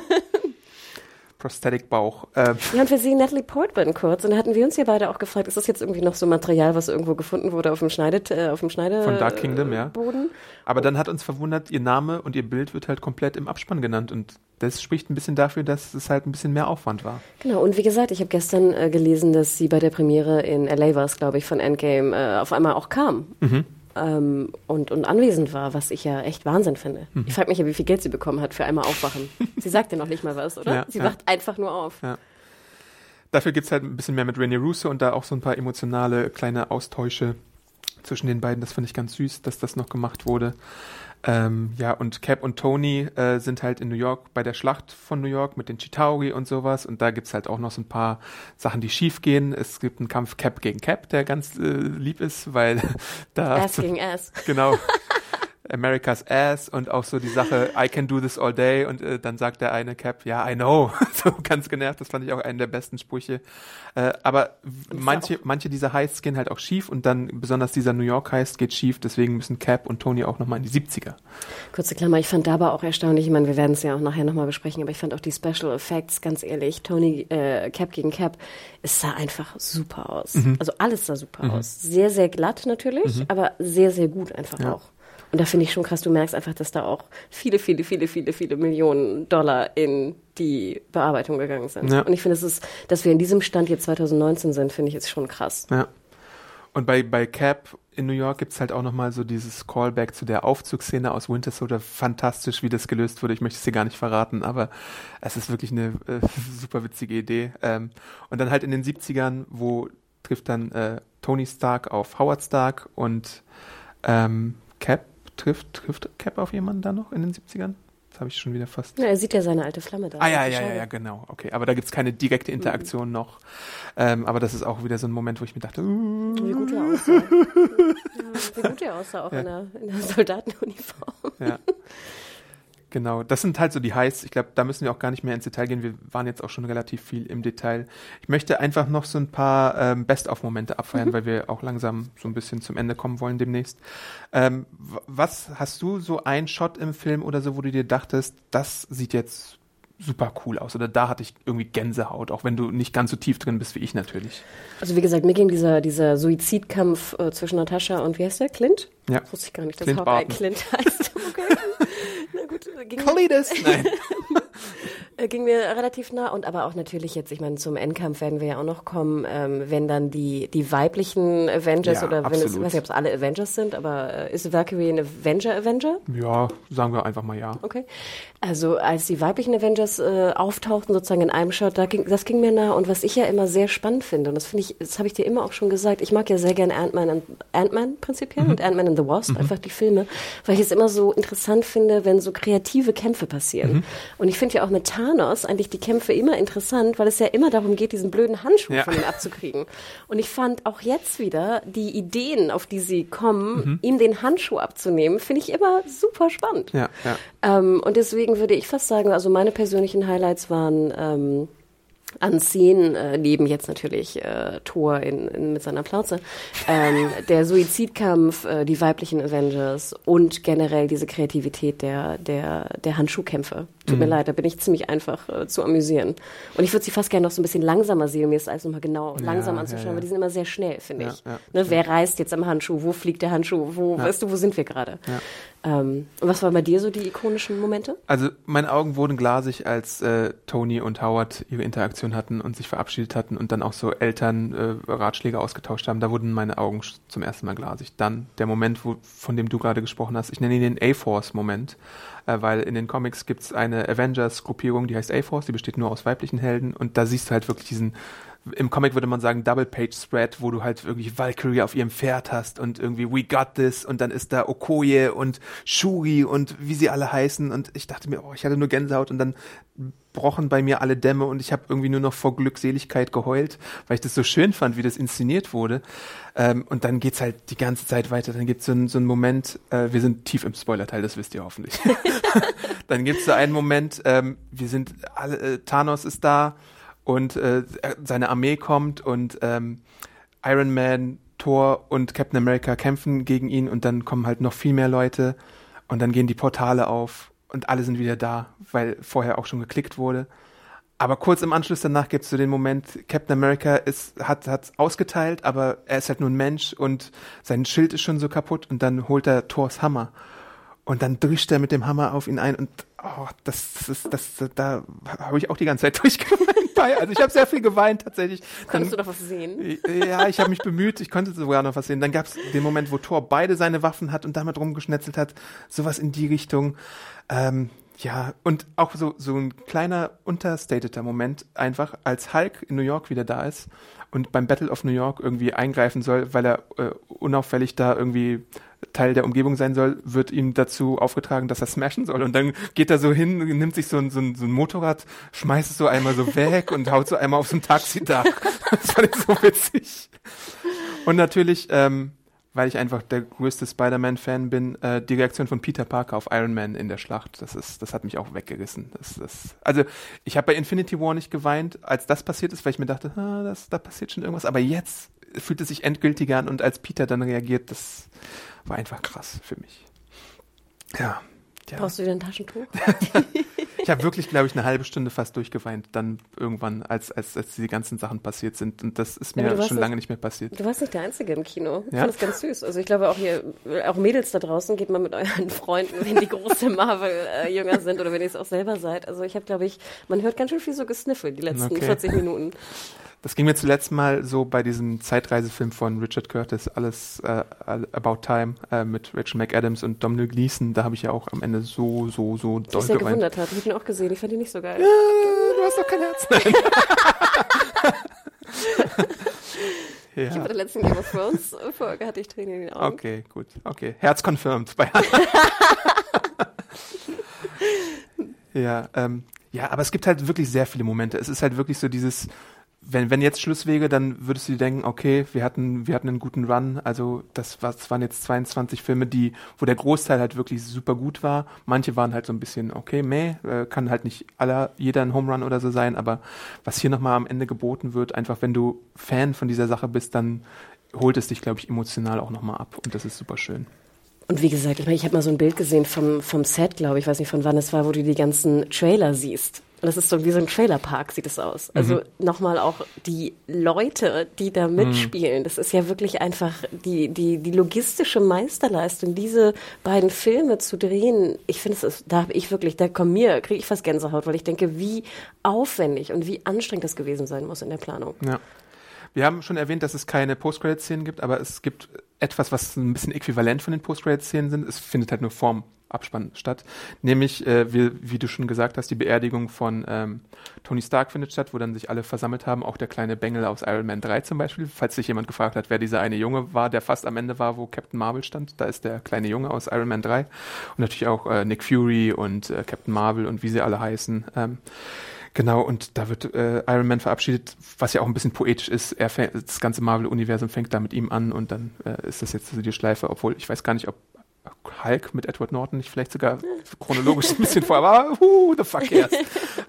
Prosthetic Bauch. Ähm, Ja, und wir sehen Natalie Portman kurz und da hatten wir uns ja beide auch gefragt, ist das jetzt irgendwie noch so Material, was irgendwo gefunden wurde auf dem Schneide, äh, auf dem Schneide Von Dark Kingdom, ja. Boden? aber dann hat uns verwundert, ihr Name und ihr Bild wird halt komplett im Abspann genannt und das spricht ein bisschen dafür, dass es halt ein bisschen mehr Aufwand war. Genau, und wie gesagt, ich habe gestern äh, gelesen, dass sie bei der Premiere in LA war es, glaube ich, von Endgame äh, auf einmal auch kam. Mhm. Ähm, und, und anwesend war, was ich ja echt Wahnsinn finde. Mhm. Ich frage mich ja, wie viel Geld sie bekommen hat für einmal aufwachen. *laughs* sie sagt ja noch nicht mal was, oder? Ja, sie ja. wacht einfach nur auf. Dafür gibt's halt ein bisschen mehr mit Rene Russo und da auch so ein paar emotionale kleine Austausche zwischen den beiden. Das fand ich ganz süß, dass das noch gemacht wurde. Ähm, ja, und Cap und Tony äh, sind halt in New York bei der Schlacht von New York mit den Chitauri und sowas. Und da gibt's halt auch noch so ein paar Sachen, die schief gehen. Es gibt einen Kampf Cap gegen Cap, der ganz äh, lieb ist, weil *laughs* da Ass gegen Ass. genau. *laughs* America's Ass und auch so die Sache, I can do this all day und äh, dann sagt der eine Cap, ja, I know, *laughs* so ganz genervt, das fand ich auch einen der besten Sprüche. Äh, aber manche, manche dieser Heists gehen halt auch schief und dann besonders dieser New York Heist geht schief, deswegen müssen Cap und Tony auch nochmal in die 70er. Kurze Klammer, ich fand da aber auch erstaunlich, ich meine, wir werden es ja auch nachher nochmal besprechen, aber ich fand auch die Special Effects, ganz ehrlich, Tony äh, Cap gegen Cap, es sah einfach super aus. Mhm. Also alles sah super aus. Sehr, sehr glatt natürlich, aber sehr, sehr gut einfach Ja. auch. Und da finde ich schon krass, du merkst einfach, dass da auch viele, viele, viele, viele, viele Millionen Dollar in die Bearbeitung gegangen sind. Ja. Und ich finde, es ist, dass wir in diesem Stand jetzt 2019 sind, finde ich, ist schon krass. Ja. Und bei, bei Cap in New York gibt's halt auch nochmal so dieses Callback zu der Aufzugsszene aus Winter Soldier. Fantastisch, wie das gelöst wurde. Ich möchte es dir gar nicht verraten, aber es ist wirklich eine äh, *laughs* super witzige Idee. Ähm, und dann halt in den 70ern, wo trifft dann äh, Tony Stark auf Howard Stark und ähm, Cap trifft, trifft Cap auf jemanden da noch in den 70ern? Das habe ich schon wieder fast. Ja, er sieht ja seine alte Flamme da. Ah ja, ja, ja, ja, genau. Okay, aber da gibt's keine direkte Interaktion noch. Ähm, aber das ist auch wieder so ein Moment, wo ich mir dachte, uh, Wie gut er aussah. *laughs* ja, wie gut er aussah, auch Ja. in, der, in der Soldatenuniform. Ja. *laughs* Genau, das sind halt so die Highs. Ich glaube, da müssen wir auch gar nicht mehr ins Detail gehen. Wir waren jetzt auch schon relativ viel im Detail. Ich möchte einfach noch so ein paar ähm, Best-of-Momente abfeiern, weil wir auch langsam so ein bisschen zum Ende kommen wollen demnächst. Ähm, was hast du so ein Shot im Film oder so, wo du dir dachtest, das sieht jetzt super cool aus. Oder da hatte ich irgendwie Gänsehaut, auch wenn du nicht ganz so tief drin bist wie ich natürlich. Also wie gesagt, mir ging dieser, dieser Suizidkampf äh, zwischen Natascha und wie heißt der? Clint? Ja. Das wusste ich gar nicht, dass Clint Hawkeye. Clint heißt. *laughs* Okay. Na gut, ging, Cletus! Nein. *laughs* äh, ging mir relativ nah und aber auch natürlich jetzt, ich meine, zum Endkampf werden wir ja auch noch kommen, ähm, wenn dann die, die weiblichen Avengers Ja, oder wenn es, ich absolut. weiß nicht, ob es alle Avengers sind, aber äh, ist Valkyrie ein Avenger Avenger? Ja, sagen wir einfach mal ja. Okay. Also als die weiblichen Avengers äh, auftauchten sozusagen in einem Shot, da ging, das ging mir nah. Und was ich ja immer sehr spannend finde, und das finde ich, das habe ich dir immer auch schon gesagt, ich mag ja sehr gerne Ant-Man und Ant-Man prinzipiell und Ant-Man and the Wasp, einfach die Filme, weil ich es immer so interessant finde, wenn so kreative Kämpfe passieren. Und ich finde ja auch mit Thanos eigentlich die Kämpfe immer interessant, weil es ja immer darum geht, diesen blöden Handschuh Ja. von ihm abzukriegen. Und ich fand auch jetzt wieder die Ideen, auf die sie kommen, ihm den Handschuh abzunehmen, finde ich immer super spannend. Ja, ja. Ähm, und deswegen würde ich fast sagen, also meine persönlichen Highlights waren ähm, an Szenen, äh, neben jetzt natürlich äh, Thor in, in, mit seiner Plauze, ähm, *laughs* der Suizidkampf, äh, die weiblichen Avengers und generell diese Kreativität der, der, der Handschuhkämpfe. Tut mir leid, da bin ich ziemlich einfach äh, zu amüsieren. Und ich würde sie fast gerne noch so ein bisschen langsamer sehen, mir das alles nochmal genau langsam ja, anzuschauen, ja. weil die sind immer sehr schnell, finde ich. ne, wer reißt jetzt am Handschuh? Wo fliegt der Handschuh? Wo, weißt du, wo sind wir gerade? Ähm, und was waren bei dir so die ikonischen Momente? Also meine Augen wurden glasig, als äh, Tony und Howard ihre Interaktion hatten und sich verabschiedet hatten und dann auch so Eltern äh, Ratschläge ausgetauscht haben. Da wurden meine Augen zum ersten Mal glasig. Dann der Moment, wo, von dem du gerade gesprochen hast, ich nenne ihn den A-Force-Moment, äh, weil in den Comics gibt's eine Avengers-Gruppierung, die heißt A-Force, die besteht nur aus weiblichen Helden. Und da siehst du halt wirklich diesen im Comic würde man sagen Double-Page-Spread, wo du halt irgendwie Valkyrie auf ihrem Pferd hast und irgendwie We Got This und dann ist da Okoye und Shuri und wie sie alle heißen und ich dachte mir, oh, ich hatte nur Gänsehaut und dann brochen bei mir alle Dämme und ich habe irgendwie nur noch vor Glückseligkeit geheult, weil ich das so schön fand, wie das inszeniert wurde. Ähm, und dann geht's halt die ganze Zeit weiter. Dann gibt's so, einen- so einen Moment, äh, wir sind tief im Spoilerteil, das wisst ihr hoffentlich. *laughs* dann gibt's so einen Moment, ähm, wir sind alle, äh, Thanos ist da und äh, seine Armee kommt und ähm, Iron Man, Thor und Captain America kämpfen gegen ihn und dann kommen halt noch viel mehr Leute und dann gehen die Portale auf und alle sind wieder da, weil vorher auch schon geklickt wurde. Aber kurz im Anschluss danach gibt es so den Moment, Captain America ist, hat hat ausgeteilt, aber er ist halt nur ein Mensch und sein Schild ist schon so kaputt und dann holt er Thors Hammer und dann drischt er mit dem Hammer auf ihn ein und oh, das, das ist das da habe ich auch die ganze Zeit *laughs* durchgeweint bei. Also ich habe sehr viel geweint tatsächlich. Kannst du Dann- doch was sehen? ja, ich habe mich bemüht, ich konnte sogar noch was sehen. Dann gab es den Moment, wo Thor beide seine Waffen hat und damit rumgeschnetzelt hat, sowas in die Richtung. Ähm, ja, und auch so, so ein kleiner unterstateter Moment, einfach als Hulk in New York wieder da ist und beim Battle of New York irgendwie eingreifen soll, weil er äh, unauffällig da irgendwie Teil der Umgebung sein soll, wird ihm dazu aufgetragen, dass er smashen soll. Und dann geht er so hin, nimmt sich so ein, so ein, so ein Motorrad, schmeißt es so einmal so weg und haut so einmal auf so ein Taxidach. *laughs* Das fand ich so witzig. Und natürlich, ähm, weil ich einfach der größte Spider-Man-Fan bin, äh, die Reaktion von Peter Parker auf Iron Man in der Schlacht, das ist, das hat mich auch weggerissen. Das, das, also ich habe bei Infinity War nicht geweint, als das passiert ist, weil ich mir dachte, ah, das, da passiert schon irgendwas. Aber jetzt fühlt es sich endgültiger an und als Peter dann reagiert, das war einfach krass für mich. Ja. ja. Brauchst du wieder ein Taschentuch? *laughs* Ich habe wirklich, glaube ich, eine halbe Stunde fast durchgeweint, dann irgendwann, als, als, als diese ganzen Sachen passiert sind. Und das ist Ja, mir warst schon nicht- lange nicht mehr passiert. Du warst nicht der Einzige im Kino. Ich Ja? fand das ganz süß. Also ich glaube auch hier, auch Mädels da draußen, geht mal mit euren *laughs* Freunden, wenn die große Marvel-Jünger sind oder wenn ihr es auch selber seid. Also ich habe, glaube ich, man hört ganz schön viel so Gesniffel die letzten Okay. 40 Minuten. Das ging mir zuletzt mal so bei diesem Zeitreisefilm von Richard Curtis, alles äh, About Time, äh, mit Rachel McAdams und Domhnall Gleeson. Da habe ich ja auch am Ende so, so, so Was doll sehr geweint. gewundert hat. Ich habe ihn auch gesehen. Ich fand ihn nicht so geil. Äh, du hast doch kein Herz. Nein. *laughs* *laughs* Ich habe bei ja. der letzten Game of Thrones Folge hatte ich Tränen in den Augen. Okay, gut. Okay. Herz confirmed bei *laughs* Ja, ähm, ja, aber es gibt halt wirklich sehr viele Momente. Es ist halt wirklich so dieses, wenn, wenn jetzt Schluss wäre, dann würdest du dir denken, okay, wir hatten, wir hatten einen guten Run. Also das, war, das waren jetzt 22 Filme, die, wo der Großteil halt wirklich super gut war. Manche waren halt so ein bisschen, okay, meh, äh, kann halt nicht aller, jeder ein Home Run oder so sein, aber was hier nochmal am Ende geboten wird, einfach wenn du Fan von dieser Sache bist, dann holt es dich, glaube ich, emotional auch nochmal ab und das ist super schön. Und wie gesagt, ich meine, ich habe mal so ein Bild gesehen vom, vom Set, glaube ich, weiß nicht von wann es war, wo du die ganzen Trailer siehst. Und das ist so wie so ein Trailerpark, sieht es aus. Also mhm. nochmal auch die Leute, die da mitspielen. Mhm. Das ist ja wirklich einfach die, die, die logistische Meisterleistung, diese beiden Filme zu drehen. Ich finde, es da habe ich wirklich, da kommt mir, kriege ich fast Gänsehaut, weil ich denke, wie aufwendig und wie anstrengend das gewesen sein muss in der Planung. Ja. Wir haben schon erwähnt, dass es keine Post-Credit-Szenen gibt, aber es gibt etwas, was ein bisschen äquivalent von den Post-Credit-Szenen sind. Es findet halt nur Form Abspann statt. Nämlich, äh, wie, wie, du schon gesagt hast, die Beerdigung von ähm, Tony Stark findet statt, wo dann sich alle versammelt haben, auch der kleine Bengel aus Iron Man 3 zum Beispiel. Falls sich jemand gefragt hat, wer dieser eine Junge war, der fast am Ende war, wo Captain Marvel stand, da ist der kleine Junge aus Iron Man 3. Und natürlich auch äh, Nick Fury und äh, Captain Marvel und wie sie alle heißen. Ähm, Genau, und da wird äh, Iron Man verabschiedet, was ja auch ein bisschen poetisch ist. Er fängt, das ganze Marvel-Universum fängt da mit ihm an und dann äh, ist das jetzt so die Schleife, obwohl ich weiß gar nicht, ob Hulk mit Edward Norton nicht vielleicht sogar chronologisch ein bisschen vorher war, who the fuck erst.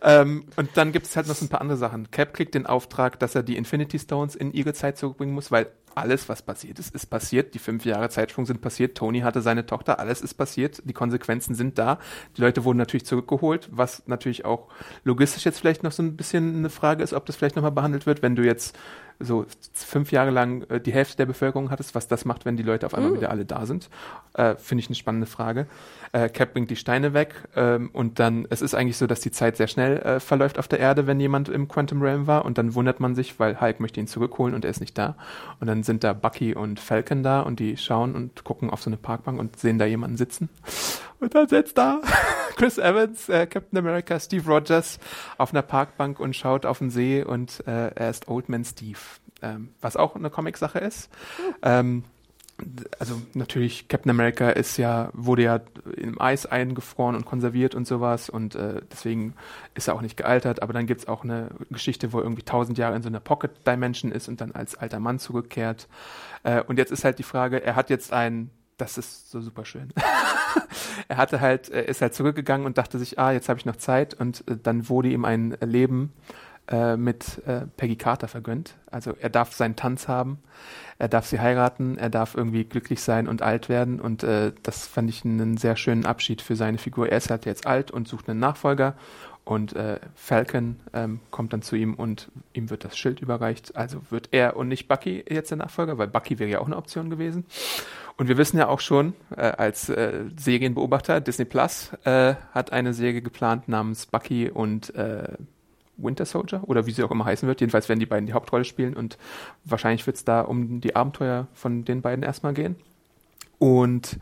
ähm, und dann gibt es halt noch so ein paar andere Sachen. Cap kriegt den Auftrag, dass er die Infinity Stones in ihre Zeit zurückbringen muss, weil alles, was passiert ist, ist passiert. Die fünf Jahre Zeitsprung sind passiert. Tony hatte seine Tochter, alles ist passiert. Die Konsequenzen sind da. Die Leute wurden natürlich zurückgeholt, was natürlich auch logistisch jetzt vielleicht noch so ein bisschen eine Frage ist, ob das vielleicht nochmal behandelt wird, wenn du jetzt so fünf Jahre lang äh, die Hälfte der Bevölkerung hattest, was das macht, wenn die Leute auf einmal mm. wieder alle da sind. Äh, Finde ich eine spannende Frage. Äh, Cap bringt die Steine weg ähm, und dann, es ist eigentlich so, dass die Zeit sehr schnell äh, verläuft auf der Erde, wenn jemand im Quantum Realm war und dann wundert man sich, weil Hulk möchte ihn zurückholen und er ist nicht da. Und dann sind da Bucky und Falcon da und die schauen und gucken auf so eine Parkbank und sehen da jemanden sitzen. Und dann sitzt da *laughs* Chris Evans, äh, Captain America, Steve Rogers auf einer Parkbank und schaut auf den See und äh, er ist Old Man Steve. Ähm, was auch eine Comic-Sache ist. Ähm, also natürlich Captain America ist ja wurde ja im Eis eingefroren und konserviert und sowas und äh, deswegen ist er auch nicht gealtert. Aber dann gibt es auch eine Geschichte, wo er irgendwie tausend Jahre in so einer Pocket Dimension ist und dann als alter Mann zurückkehrt. Äh, und jetzt ist halt die Frage, er hat jetzt ein das ist so super schön. *laughs* er hatte halt, ist halt zurückgegangen und dachte sich, ah, jetzt habe ich noch Zeit und äh, dann wurde ihm ein Leben äh, mit äh, Peggy Carter vergönnt. Also er darf seinen Tanz haben, er darf sie heiraten, er darf irgendwie glücklich sein und alt werden und äh, das fand ich einen sehr schönen Abschied für seine Figur. Er ist halt jetzt alt und sucht einen Nachfolger und äh, Falcon ähm, kommt dann zu ihm und ihm wird das Schild überreicht. Also wird er und nicht Bucky jetzt der Nachfolger, weil Bucky wäre ja auch eine Option gewesen. Und wir wissen ja auch schon, äh, als äh, Serienbeobachter, Disney Plus äh, hat eine Serie geplant namens Bucky und äh, Winter Soldier oder wie sie auch immer heißen wird. Jedenfalls werden die beiden die Hauptrolle spielen und wahrscheinlich wird es da um die Abenteuer von den beiden erstmal gehen. Und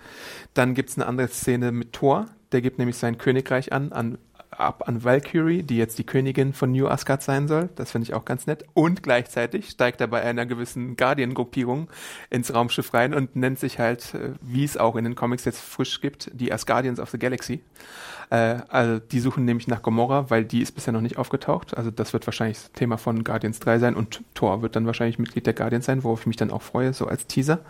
dann gibt es eine andere Szene mit Thor, der gibt nämlich sein Königreich an, an ab an Valkyrie, die jetzt die Königin von New Asgard sein soll. Das finde ich auch ganz nett. Und gleichzeitig steigt er bei einer gewissen Guardian-Gruppierung ins Raumschiff rein und nennt sich halt, äh, wie es auch in den Comics jetzt frisch gibt, die Asgardians of the Galaxy. Äh, also die suchen nämlich nach Gomorra, weil die ist bisher noch nicht aufgetaucht. Also das wird wahrscheinlich das Thema von Guardians 3 sein und Thor wird dann wahrscheinlich Mitglied der Guardians sein, worauf ich mich dann auch freue, so als Teaser.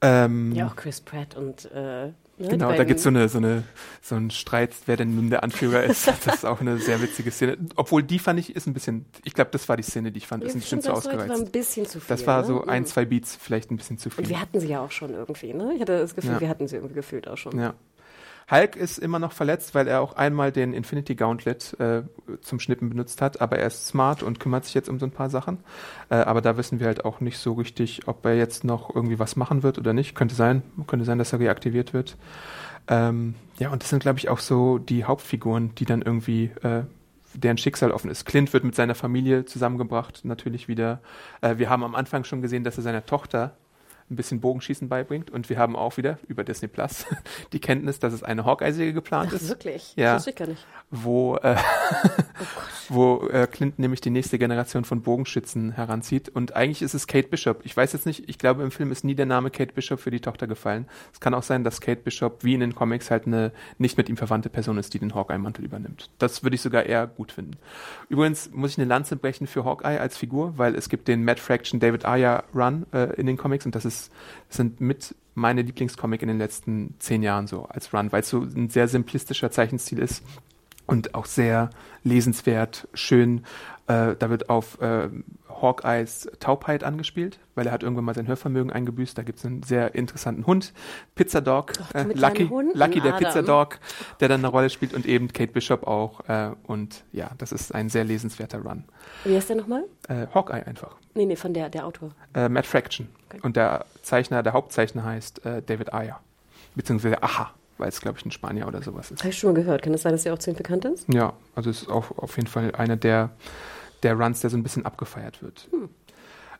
Ähm, ja, auch Chris Pratt und äh, ne, Genau, da gibt so eine, so eine, so ein Streit, wer denn nun der Anführer ist. *laughs* Das ist auch eine sehr witzige Szene. Obwohl die fand ich ist ein bisschen, ich glaube, das war die Szene, die ich fand, ist ein bisschen zu ausgereizt. Das war ein bisschen zu viel. Das war so ne? ein, zwei Beats vielleicht ein bisschen zu viel. Und wir hatten sie ja auch schon irgendwie, ne? Ich hatte das Gefühl, ja. wir hatten sie irgendwie gefühlt auch schon. Ja. Hulk ist immer noch verletzt, weil er auch einmal den Infinity Gauntlet äh, zum Schnippen benutzt hat, aber er ist smart und kümmert sich jetzt um so ein paar Sachen. Äh, aber da wissen wir halt auch nicht so richtig, ob er jetzt noch irgendwie was machen wird oder nicht. Könnte sein, könnte sein, dass er reaktiviert wird. Ähm, ja, und das sind, glaube ich, auch so die Hauptfiguren, die dann irgendwie äh, deren Schicksal offen ist. Clint wird mit seiner Familie zusammengebracht, natürlich wieder. Äh, wir haben am Anfang schon gesehen, dass er seiner Tochter ein bisschen Bogenschießen beibringt. Und wir haben auch wieder über Disney Plus *laughs* die Kenntnis, dass es eine Hawkeye-Serie geplant Ach, ist. Wirklich? Ja. Das ich gar nicht. Wo, äh, oh *laughs* wo äh, Clinton nämlich die nächste Generation von Bogenschützen heranzieht. Und eigentlich ist es Kate Bishop. Ich weiß jetzt nicht, ich glaube, im Film ist nie der Name Kate Bishop für die Tochter gefallen. Es kann auch sein, dass Kate Bishop, wie in den Comics, halt eine nicht mit ihm verwandte Person ist, die den Hawkeye-Mantel übernimmt. Das würde ich sogar eher gut finden. Übrigens muss ich eine Lanze brechen für Hawkeye als Figur, weil es gibt den Matt Fraction David Aya Run äh, in den Comics und das ist sind mit meine Lieblingscomic in den letzten zehn Jahren so als Run, weil es so ein sehr simplistischer Zeichenstil ist. und auch sehr lesenswert, schön. Äh, da wird auf äh, Hawkeyes Taubheit angespielt, weil er hat irgendwann mal sein Hörvermögen eingebüßt. Da gibt es einen sehr interessanten Hund, Pizza Dog, Ach, äh, Lucky, Hunden, Lucky der Adam. Pizza Dog, der dann eine Rolle spielt und eben Kate Bishop auch. Äh, und ja, das ist ein sehr lesenswerter Run. Wie heißt der nochmal? Äh, Hawkeye einfach. Nee, nee, von der, der Autor. Äh, Matt Fraction. Okay. Und der Zeichner, der Hauptzeichner heißt David Ayer. Beziehungsweise Aha, weil es, glaube ich, ein Spanier oder sowas ist. Habe ich schon mal gehört. Kann es sein, dass der auch ihm bekannt ist? Ja, also es ist auch auf jeden Fall einer der, der Runs, der so ein bisschen abgefeiert wird.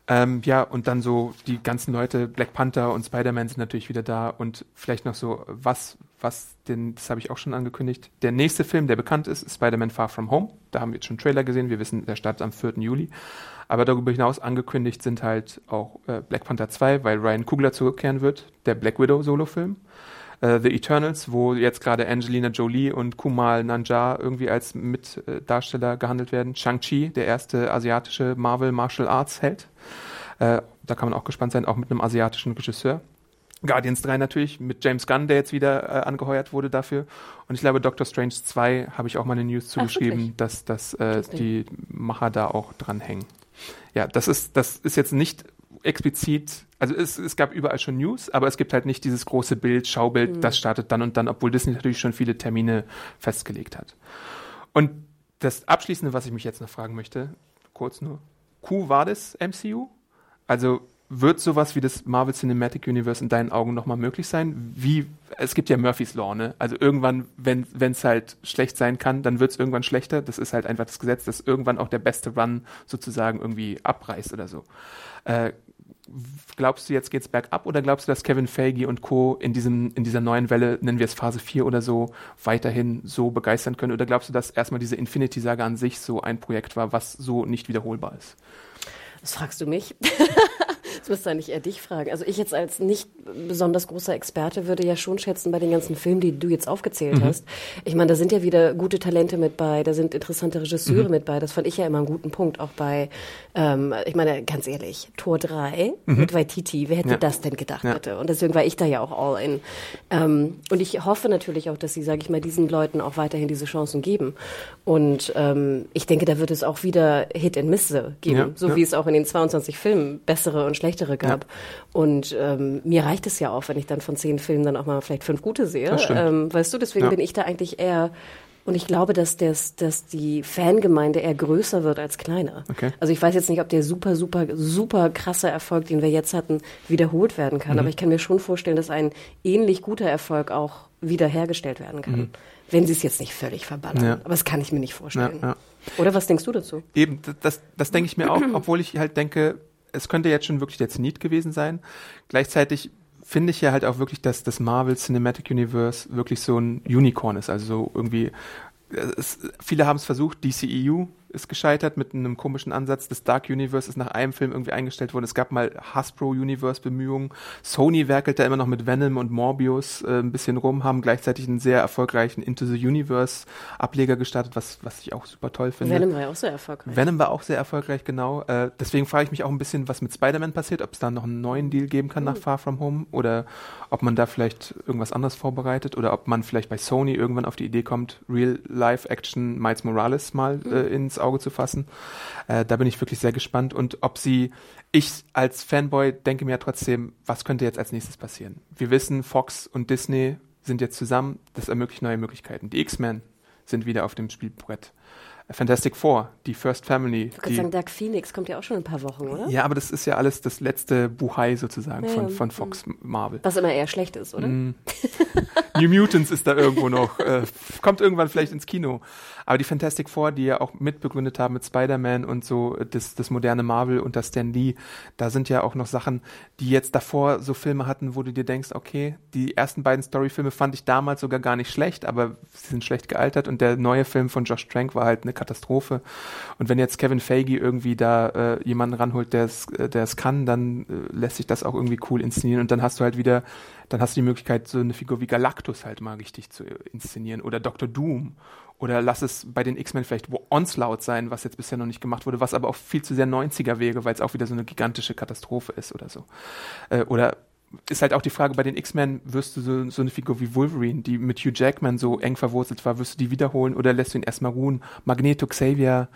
Ähm, ja, und dann so die ganzen Leute, Black Panther und Spider-Man sind natürlich wieder da und vielleicht noch so, was, was denn, das habe ich auch schon angekündigt. Der nächste Film, der bekannt ist, ist Spider-Man Far From Home. Da haben wir jetzt schon einen Trailer gesehen. Wir wissen, der startet am 4. Juli. Aber darüber hinaus angekündigt sind halt auch äh, Black Panther 2, weil Ryan Coogler zurückkehren wird, der Black Widow Solo-Film. Äh, The Eternals, wo jetzt gerade Angelina Jolie und Kumal Nanjar irgendwie als Mitdarsteller gehandelt werden. Shang-Chi, der erste asiatische Marvel Martial Arts Held. Äh, da kann man auch gespannt sein, auch mit einem asiatischen Regisseur. Guardians 3 natürlich mit James Gunn, der jetzt wieder äh, angeheuert wurde dafür. Und ich glaube, Doctor Strange 2 habe ich auch mal eine News zugeschrieben, wirklich? dass, dass äh, die Macher da auch dran hängen. Ja, das ist, das ist jetzt nicht explizit, also es, es gab überall schon News, aber es gibt halt nicht dieses große Bild, Schaubild, das startet dann und dann, obwohl Disney natürlich schon viele Termine festgelegt hat. Und das Abschließende, was ich mich jetzt noch fragen möchte, kurz nur, Q war das MCU? Also wird sowas wie das Marvel Cinematic Universe in deinen Augen nochmal möglich sein? Wie, es gibt ja Murphy's Law, ne? Also irgendwann, wenn es halt schlecht sein kann, dann wird es irgendwann schlechter. Das ist halt einfach das Gesetz, dass irgendwann auch der beste Run sozusagen irgendwie abreißt oder so. Äh, glaubst du, jetzt geht's bergab oder glaubst du, dass Kevin Feige und Co. in diesem, in dieser neuen Welle, nennen wir es Phase 4 oder so, weiterhin so begeistern können? Oder glaubst du, dass erstmal diese Infinity-Saga an sich so ein Projekt war, was so nicht wiederholbar ist? Das fragst du mich. *laughs* das müsste eigentlich eher dich fragen. Also ich jetzt als nicht besonders großer Experte würde ja schon schätzen bei den ganzen Filmen, die du jetzt aufgezählt Mhm. hast. Ich meine, da sind ja wieder gute Talente mit bei, da sind interessante Regisseure Mhm. mit bei. Das fand ich ja immer einen guten Punkt, auch bei, ähm, ich meine, ganz ehrlich, Tor 3 mit Waititi, wer hätte Mhm. Ja. das denn gedacht, Ja. bitte? Und deswegen war ich da ja auch all in. Ähm, und ich hoffe natürlich auch, dass sie, sage ich mal, diesen Leuten auch weiterhin diese Chancen geben. Und ähm, ich denke, da wird es auch wieder Hit and Miss geben, Ja, so wie es auch in den 22 Filmen bessere und schlechtere gab. Und ähm, mir reicht es ja auch, wenn ich dann von zehn Filmen dann auch mal vielleicht fünf gute sehe. Ähm, weißt du, deswegen Ja. bin ich da eigentlich eher und ich glaube, dass, das, dass die Fangemeinde eher größer wird als kleiner. Okay. Also ich weiß jetzt nicht, ob der super, super, super krasse Erfolg, den wir jetzt hatten, wiederholt werden Mhm. kann. Aber ich kann mir schon vorstellen, dass ein ähnlich guter Erfolg auch wiederhergestellt werden kann. Wenn sie es jetzt nicht völlig verballern. Mhm. Ja. Aber das kann ich mir nicht vorstellen. Ja, ja. Oder was denkst du dazu? Eben, das, das denke ich mir auch, *clears throat* obwohl ich halt denke, es könnte jetzt schon wirklich der Zenit gewesen sein. Gleichzeitig finde ich ja halt auch wirklich, dass das Marvel Cinematic Universe wirklich so ein Unicorn ist. Also so irgendwie, es, viele haben es versucht, DCEU ist gescheitert mit einem komischen Ansatz. Das Dark Universe ist nach einem Film irgendwie eingestellt worden. Es gab mal Hasbro Universe Bemühungen. Sony werkelt da immer noch mit Venom und Morbius äh, ein bisschen rum, haben gleichzeitig einen sehr erfolgreichen Into the Universe Ableger gestartet, was, was ich auch super toll finde. Venom war ja auch so erfolgreich. Venom war auch sehr erfolgreich, genau. Äh, deswegen frage ich mich auch ein bisschen, was mit Spider-Man passiert, ob es da noch einen neuen Deal geben kann nach Far From Home oder ob man da vielleicht irgendwas anderes vorbereitet oder ob man vielleicht bei Sony irgendwann auf die Idee kommt, Real-Life-Action Miles Morales mal äh, ins Auge zu fassen. Äh, da bin ich wirklich sehr gespannt und ob sie, ich als Fanboy denke mir trotzdem, was könnte jetzt als nächstes passieren? Wir wissen, Fox und Disney sind jetzt zusammen, das ermöglicht neue Möglichkeiten. Die X-Men sind wieder auf dem Spielbrett. Fantastic Four, die First Family. Ich würde sagen, Dark Phoenix kommt ja auch schon in ein paar Wochen, oder? ja, aber das ist ja alles das letzte Buhai sozusagen Ja, von, von Fox Marvel. Was immer eher schlecht ist, oder? Mm. *laughs* New Mutants ist da irgendwo noch, äh, kommt irgendwann vielleicht ins Kino. Aber die Fantastic Four, die ja auch mitbegründet haben mit Spider-Man und so das, das moderne Marvel unter Stan Lee, da sind ja auch noch Sachen, die jetzt davor so Filme hatten, wo du dir denkst, okay, die ersten beiden Storyfilme fand ich damals sogar gar nicht schlecht, aber sie sind schlecht gealtert und der neue Film von Josh Trank war halt eine Katastrophe. Und wenn jetzt Kevin Feige irgendwie da äh, jemanden ranholt, der es äh, der es kann, dann äh, lässt sich das auch irgendwie cool inszenieren und dann hast du halt wieder, dann hast du die Möglichkeit, so eine Figur wie Galactus halt mal richtig zu äh, inszenieren oder Dr. Doom oder lass es bei den X-Men vielleicht wo Onslaught sein, was jetzt bisher noch nicht gemacht wurde, was aber auch viel zu sehr 90er wäre, weil es auch wieder so eine gigantische Katastrophe ist oder so. Äh, oder ist halt auch die Frage, bei den X-Men wirst du so, so eine Figur wie Wolverine, die mit Hugh Jackman so eng verwurzelt war, wirst du die wiederholen oder lässt du ihn erstmal ruhen? Magneto, Xavier,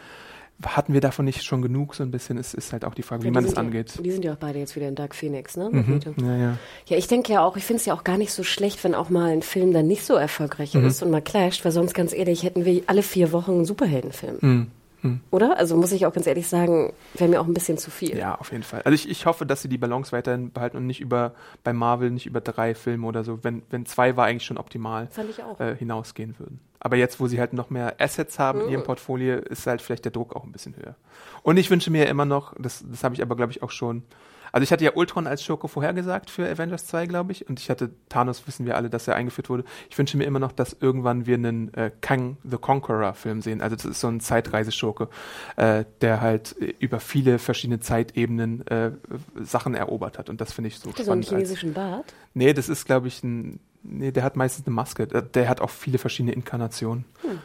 hatten wir davon nicht schon genug? So ein bisschen ist, ist halt auch die Frage, wie Ja, man die das sind angeht. Ja, die sind ja auch beide jetzt wieder in Dark Phoenix, ne? Mhm. Ja, ja. Ja, ich denke ja auch, ich finde es ja auch gar nicht so schlecht, wenn auch mal ein Film dann nicht so erfolgreich Mhm. ist und mal clasht, weil sonst ganz ehrlich hätten wir alle vier Wochen einen Superheldenfilm. Mhm. Oder? Also muss ich auch ganz ehrlich sagen, wäre mir auch ein bisschen zu viel. Ja, auf jeden Fall. Also ich, ich hoffe, dass sie die Balance weiterhin behalten und nicht über, bei Marvel nicht über drei Filme oder so, wenn, wenn zwei war eigentlich schon optimal, Fand ich auch. Äh, hinausgehen würden. Aber jetzt, wo sie halt noch mehr Assets haben in ihrem Portfolio, ist halt vielleicht der Druck auch ein bisschen höher. Und ich wünsche mir immer noch, das, das habe ich aber, glaube ich, auch schon, also ich hatte ja Ultron als Schurke vorhergesagt für Avengers 2, glaube ich, und ich hatte Thanos, wissen wir alle, dass er eingeführt wurde. Ich wünsche mir immer noch, dass irgendwann wir einen äh, Kang the Conqueror Film sehen. Also das ist so ein Zeitreiseschurke, äh, der halt äh, über viele verschiedene Zeitebenen äh, Sachen erobert hat. Und das finde ich so Hat der so einen spannend. chinesischen Bart? Nee, das ist, glaube ich, ein. Nee, der hat meistens eine Maske. Der- Der hat auch viele verschiedene Inkarnationen. Hm.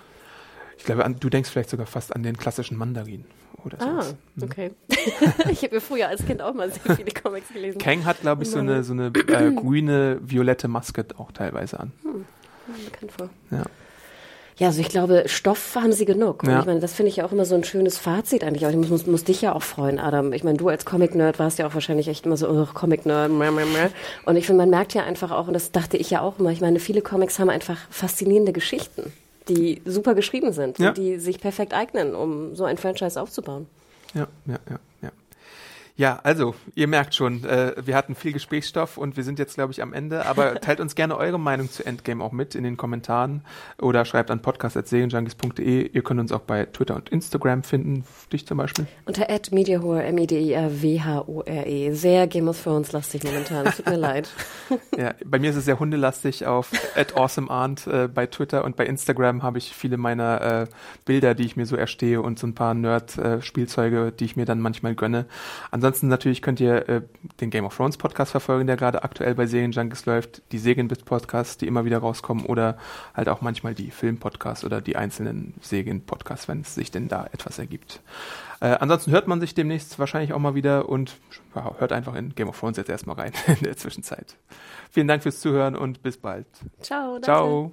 Ich glaube, an, du denkst vielleicht sogar fast an den klassischen Mandarin oder Ah, sowas. okay. *laughs* ich habe mir früher als Kind auch mal sehr *laughs* viele Comics gelesen. Kang hat, glaube ich, so eine, so eine äh, grüne, violette Maske auch teilweise an. bekannt vor. Ja. Ja, also ich glaube, Stoff haben sie genug. Und Ja. ich meine, das finde ich ja auch immer so ein schönes Fazit eigentlich. Aber ich muss, muss, dich ja auch freuen, Adam. Ich meine, du als Comic-Nerd warst ja auch wahrscheinlich echt immer so, oh, Comic-Nerd. Und ich finde, man merkt ja einfach auch, und das dachte ich ja auch immer, ich meine, viele Comics haben einfach faszinierende Geschichten, die super geschrieben sind Ja. und die sich perfekt eignen, um so ein Franchise aufzubauen. Ja, ja, ja, ja. Ja, also, ihr merkt schon, äh, wir hatten viel Gesprächsstoff und wir sind jetzt, glaube ich, am Ende. Aber *laughs* teilt uns gerne eure Meinung zu Endgame auch mit in den Kommentaren oder schreibt an podcast.serienjunkies.de. Ihr könnt uns auch bei Twitter und Instagram finden, dich zum Beispiel. Unter Ed Mediahore, M-E-D-I-A-W-H-O-R-E. Sehr Game of Thrones lastig momentan. Tut mir *laughs* leid. Ja, bei mir ist es sehr hundelastig auf *laughs* at awesomearnt äh, bei Twitter und bei Instagram habe ich viele meiner äh, Bilder, die ich mir so erstehe und so ein paar Nerd-Spielzeuge, die ich mir dann manchmal gönne. Ansonsten natürlich könnt ihr äh, den Game of Thrones Podcast verfolgen, der gerade aktuell bei Serienjunkies läuft, die Serienbit Podcasts, die immer wieder rauskommen oder halt auch manchmal die Film-Podcasts oder die einzelnen Serien-Podcasts, wenn es sich denn da etwas ergibt. Äh, ansonsten hört man sich demnächst wahrscheinlich auch mal wieder und ja, hört einfach in Game of Thrones jetzt erstmal rein *laughs* in der Zwischenzeit. Vielen Dank fürs Zuhören und bis bald. Ciao. danke. Ciao.